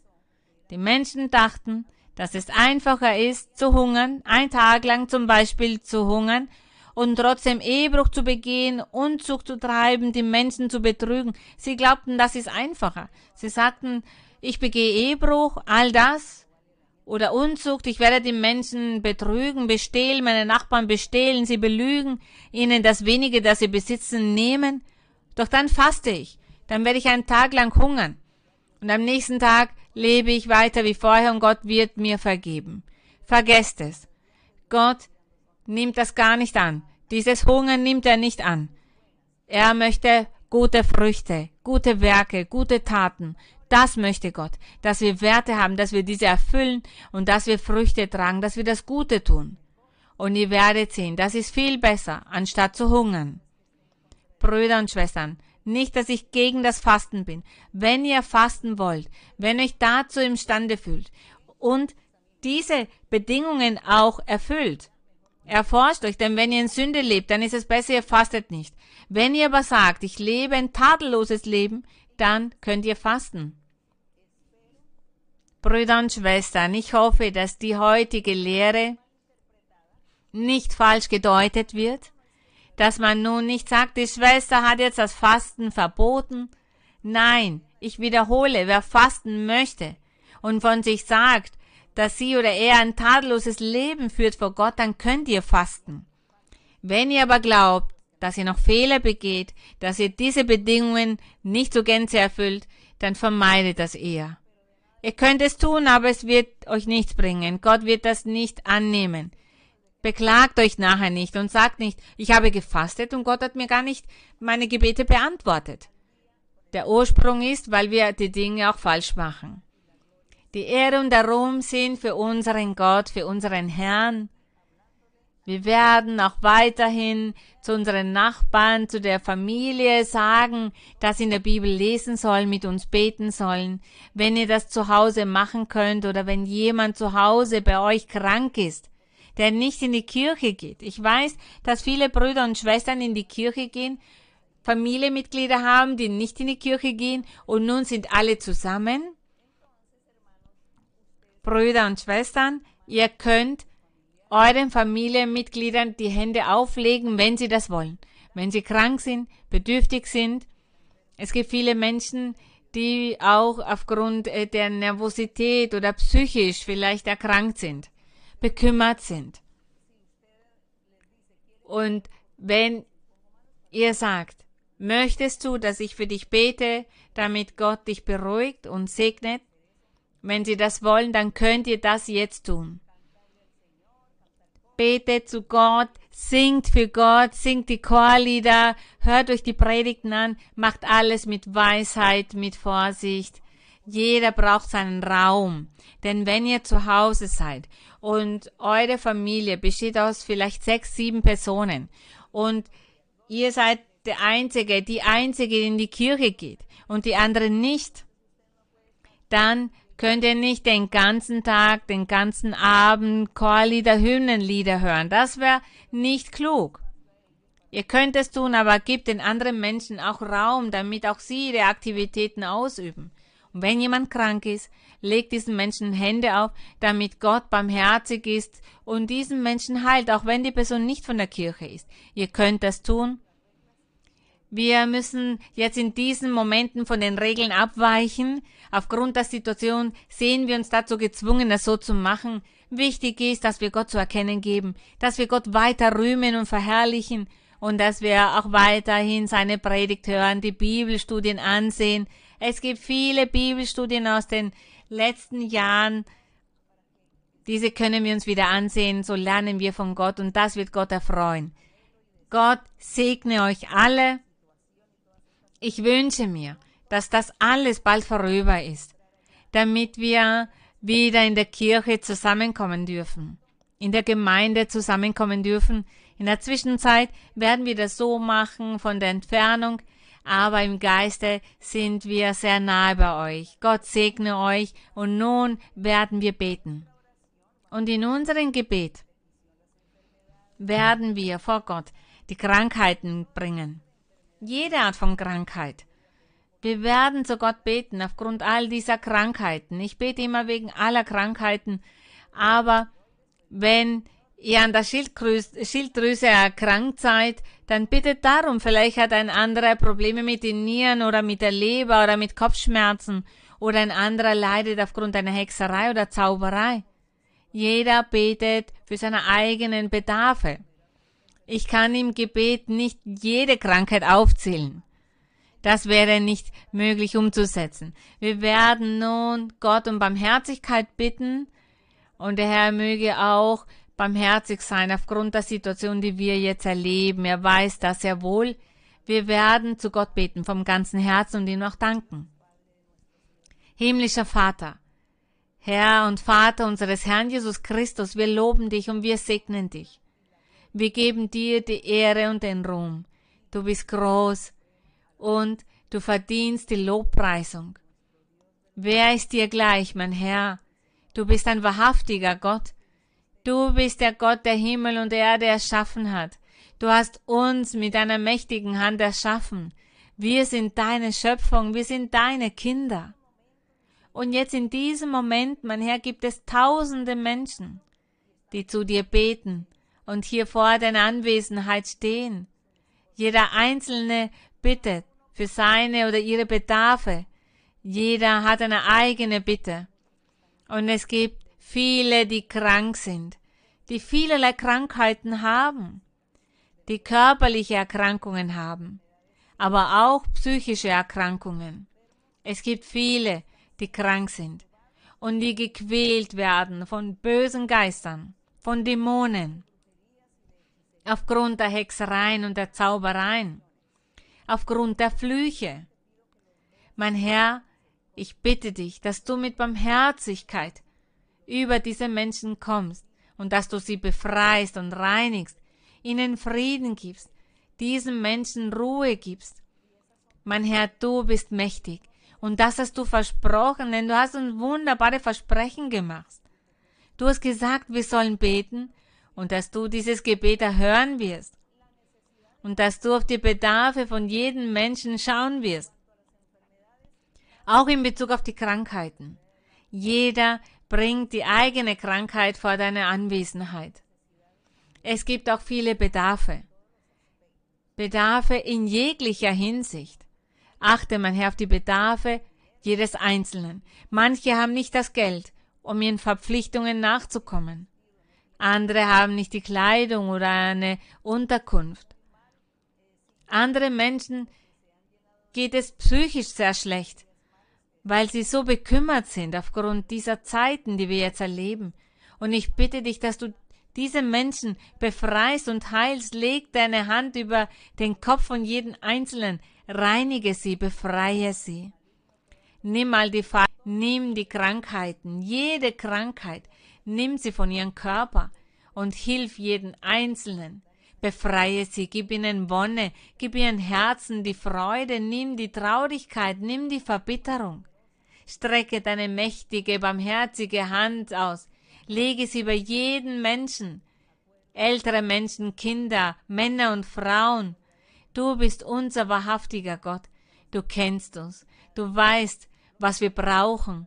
Speaker 1: Die Menschen dachten, dass es einfacher ist, zu hungern, ein Tag lang zum Beispiel zu hungern und trotzdem Ehebruch zu begehen, Unzucht zu treiben, die Menschen zu betrügen. Sie glaubten, das ist einfacher. Sie sagten, ich begehe Ehebruch, all das, oder Unzucht, ich werde die Menschen betrügen, bestehlen, meine Nachbarn bestehlen, sie belügen, ihnen das wenige, das sie besitzen, nehmen. Doch dann faste ich, dann werde ich einen Tag lang hungern. Und am nächsten Tag lebe ich weiter wie vorher und Gott wird mir vergeben. Vergesst es. Gott nimmt das gar nicht an. Dieses Hungern nimmt er nicht an. Er möchte gute Früchte, gute Werke, gute Taten, das möchte Gott, dass wir Werte haben, dass wir diese erfüllen und dass wir Früchte tragen, dass wir das Gute tun. Und ihr werdet sehen, das ist viel besser, anstatt zu hungern. Brüder und Schwestern, nicht, dass ich gegen das Fasten bin. Wenn ihr fasten wollt, wenn euch dazu imstande fühlt und diese Bedingungen auch erfüllt, erforscht euch, denn wenn ihr in Sünde lebt, dann ist es besser, ihr fastet nicht. Wenn ihr aber sagt, ich lebe ein tadelloses Leben, dann könnt ihr fasten. Brüder und Schwestern, ich hoffe, dass die heutige Lehre nicht falsch gedeutet wird, dass man nun nicht sagt, die Schwester hat jetzt das Fasten verboten. Nein, ich wiederhole, wer fasten möchte und von sich sagt, dass sie oder er ein tadelloses Leben führt vor Gott, dann könnt ihr fasten. Wenn ihr aber glaubt, dass ihr noch Fehler begeht, dass ihr diese Bedingungen nicht so Gänze erfüllt, dann vermeidet das eher. Ihr könnt es tun, aber es wird euch nichts bringen. Gott wird das nicht annehmen. Beklagt euch nachher nicht und sagt nicht, ich habe gefastet und Gott hat mir gar nicht meine Gebete beantwortet. Der Ursprung ist, weil wir die Dinge auch falsch machen. Die Ehre und der Ruhm sind für unseren Gott, für unseren Herrn, wir werden auch weiterhin zu unseren Nachbarn, zu der Familie sagen, dass sie in der Bibel lesen sollen, mit uns beten sollen. Wenn ihr das zu Hause machen könnt oder wenn jemand zu Hause bei euch krank ist, der nicht in die Kirche geht. Ich weiß, dass viele Brüder und Schwestern in die Kirche gehen, Familienmitglieder haben, die nicht in die Kirche gehen und nun sind alle zusammen. Brüder und Schwestern, ihr könnt euren Familienmitgliedern die Hände auflegen, wenn sie das wollen. Wenn sie krank sind, bedürftig sind. Es gibt viele Menschen, die auch aufgrund äh, der Nervosität oder psychisch vielleicht erkrankt sind, bekümmert sind. Und wenn ihr sagt, möchtest du, dass ich für dich bete, damit Gott dich beruhigt und segnet? Wenn sie das wollen, dann könnt ihr das jetzt tun betet zu Gott, singt für Gott, singt die Chorlieder, hört euch die Predigten an, macht alles mit Weisheit, mit Vorsicht. Jeder braucht seinen Raum. Denn wenn ihr zu Hause seid und eure Familie besteht aus vielleicht sechs, sieben Personen und ihr seid der Einzige, die Einzige, die in die Kirche geht und die anderen nicht, dann könnt ihr nicht den ganzen Tag, den ganzen Abend Chorlieder, Hymnenlieder hören. Das wäre nicht klug. Ihr könnt es tun, aber gebt den anderen Menschen auch Raum, damit auch sie ihre Aktivitäten ausüben. Und wenn jemand krank ist, legt diesen Menschen Hände auf, damit Gott barmherzig ist und diesen Menschen heilt, auch wenn die Person nicht von der Kirche ist. Ihr könnt das tun. Wir müssen jetzt in diesen Momenten von den Regeln abweichen. Aufgrund der Situation sehen wir uns dazu gezwungen, das so zu machen. Wichtig ist, dass wir Gott zu erkennen geben, dass wir Gott weiter rühmen und verherrlichen und dass wir auch weiterhin seine Predigt hören, die Bibelstudien ansehen. Es gibt viele Bibelstudien aus den letzten Jahren. Diese können wir uns wieder ansehen, so lernen wir von Gott und das wird Gott erfreuen. Gott segne euch alle. Ich wünsche mir, dass das alles bald vorüber ist, damit wir wieder in der Kirche zusammenkommen dürfen, in der Gemeinde zusammenkommen dürfen. In der Zwischenzeit werden wir das so machen von der Entfernung, aber im Geiste sind wir sehr nahe bei euch. Gott segne euch und nun werden wir beten. Und in unserem Gebet werden wir vor Gott die Krankheiten bringen. Jede Art von Krankheit. Wir werden zu Gott beten aufgrund all dieser Krankheiten. Ich bete immer wegen aller Krankheiten, aber wenn ihr an der Schilddrüse erkrankt seid, dann bittet darum. Vielleicht hat ein anderer Probleme mit den Nieren oder mit der Leber oder mit Kopfschmerzen oder ein anderer leidet aufgrund einer Hexerei oder Zauberei. Jeder betet für seine eigenen Bedarfe. Ich kann im Gebet nicht jede Krankheit aufzählen. Das wäre nicht möglich umzusetzen. Wir werden nun Gott um Barmherzigkeit bitten und der Herr möge auch barmherzig sein aufgrund der Situation, die wir jetzt erleben. Er weiß das sehr wohl. Wir werden zu Gott beten vom ganzen Herzen und ihm auch danken. Himmlischer Vater, Herr und Vater unseres Herrn Jesus Christus, wir loben dich und wir segnen dich. Wir geben dir die Ehre und den Ruhm. Du bist groß und du verdienst die Lobpreisung. Wer ist dir gleich, mein Herr? Du bist ein wahrhaftiger Gott. Du bist der Gott, der Himmel und Erde erschaffen hat. Du hast uns mit deiner mächtigen Hand erschaffen. Wir sind deine Schöpfung, wir sind deine Kinder. Und jetzt in diesem Moment, mein Herr, gibt es tausende Menschen, die zu dir beten und hier vor deiner Anwesenheit stehen. Jeder Einzelne bittet für seine oder ihre Bedarfe. Jeder hat eine eigene Bitte. Und es gibt viele, die krank sind, die vielerlei Krankheiten haben, die körperliche Erkrankungen haben, aber auch psychische Erkrankungen. Es gibt viele, die krank sind und die gequält werden von bösen Geistern, von Dämonen, aufgrund der Hexereien und der Zaubereien, aufgrund der Flüche. Mein Herr, ich bitte dich, dass du mit Barmherzigkeit über diese Menschen kommst und dass du sie befreist und reinigst, ihnen Frieden gibst, diesen Menschen Ruhe gibst. Mein Herr, du bist mächtig und das hast du versprochen, denn du hast uns wunderbare Versprechen gemacht. Du hast gesagt, wir sollen beten und dass du dieses Gebet erhören wirst und dass du auf die Bedarfe von jedem Menschen schauen wirst. Auch in Bezug auf die Krankheiten. Jeder bringt die eigene Krankheit vor deine Anwesenheit. Es gibt auch viele Bedarfe. Bedarfe in jeglicher Hinsicht. Achte mein Herr auf die Bedarfe jedes Einzelnen. Manche haben nicht das Geld, um ihren Verpflichtungen nachzukommen. Andere haben nicht die Kleidung oder eine Unterkunft. Andere Menschen geht es psychisch sehr schlecht weil sie so bekümmert sind aufgrund dieser Zeiten, die wir jetzt erleben. Und ich bitte dich, dass du diese Menschen befreist und heilst, leg deine Hand über den Kopf von jedem Einzelnen, reinige sie, befreie sie. Nimm all die Fa nimm die Krankheiten, jede Krankheit, nimm sie von ihrem Körper und hilf jeden Einzelnen. Befreie sie, gib ihnen Wonne, gib ihren Herzen die Freude, nimm die Traurigkeit, nimm die Verbitterung. Strecke deine mächtige, barmherzige Hand aus. Lege sie über jeden Menschen. ältere Menschen, Kinder, Männer und Frauen. Du bist unser wahrhaftiger Gott. Du kennst uns. Du weißt, was wir brauchen.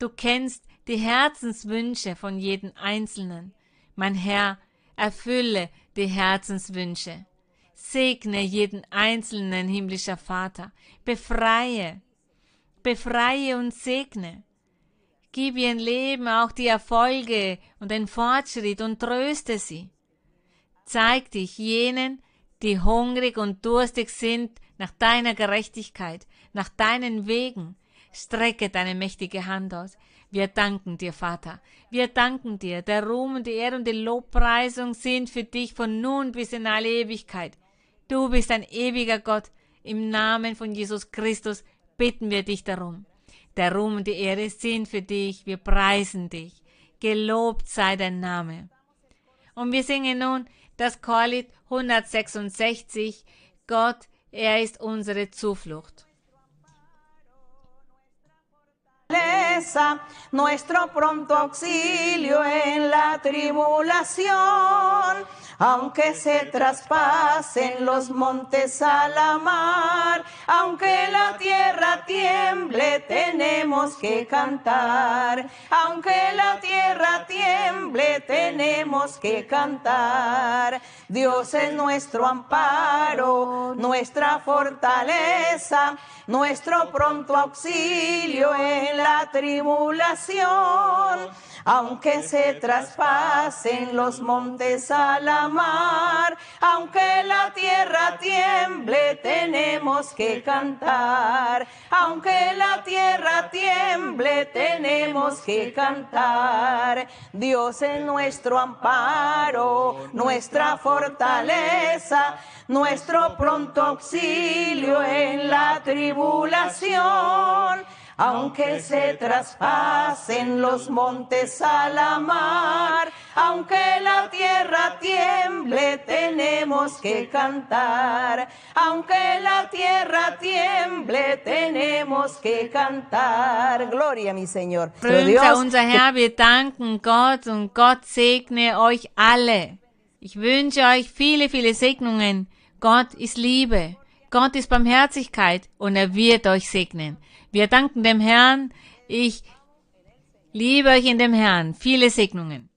Speaker 1: Du kennst die Herzenswünsche von jedem Einzelnen. Mein Herr, erfülle die Herzenswünsche. Segne jeden Einzelnen, himmlischer Vater. Befreie. Befreie und segne. Gib ihren Leben auch die Erfolge und den Fortschritt und tröste sie. Zeig dich jenen, die hungrig und durstig sind nach deiner Gerechtigkeit, nach deinen Wegen. Strecke deine mächtige Hand aus. Wir danken dir, Vater. Wir danken dir. Der Ruhm und die Ehre und die Lobpreisung sind für dich von nun bis in alle Ewigkeit. Du bist ein ewiger Gott. Im Namen von Jesus Christus bitten wir dich darum. Der Ruhm und die Ehre sind für dich. Wir preisen dich. Gelobt sei dein Name. Und wir singen nun das Chorlied 166. Gott, er ist unsere Zuflucht.
Speaker 2: Nuestro pronto auxilio en la tribulación aunque se traspasen los montes a la mar, aunque la tierra tiemble, tenemos que cantar, aunque la tierra tiemble, tenemos que cantar. Dios es nuestro amparo, nuestra fortaleza, nuestro pronto auxilio en la tribulación aunque se traspasen los montes a la mar, aunque la tierra tiemble, tenemos que cantar, aunque la tierra tiemble, tenemos que cantar. Dios es nuestro amparo, nuestra fortaleza, nuestro pronto auxilio en la tribulación aunque se traspasen los montes a la mar, aunque la tierra tiemble, tenemos que cantar. Aunque la tierra tiemble, tenemos que cantar. Gloria, mi Señor.
Speaker 1: Fröhnt unser Herr, wir danken Gott und Gott segne euch alle. Ich wünsche euch viele, viele Segnungen. Gott ist Liebe. Gott ist Barmherzigkeit und er wird euch segnen. Wir danken dem Herrn. Ich liebe euch in dem Herrn. Viele Segnungen.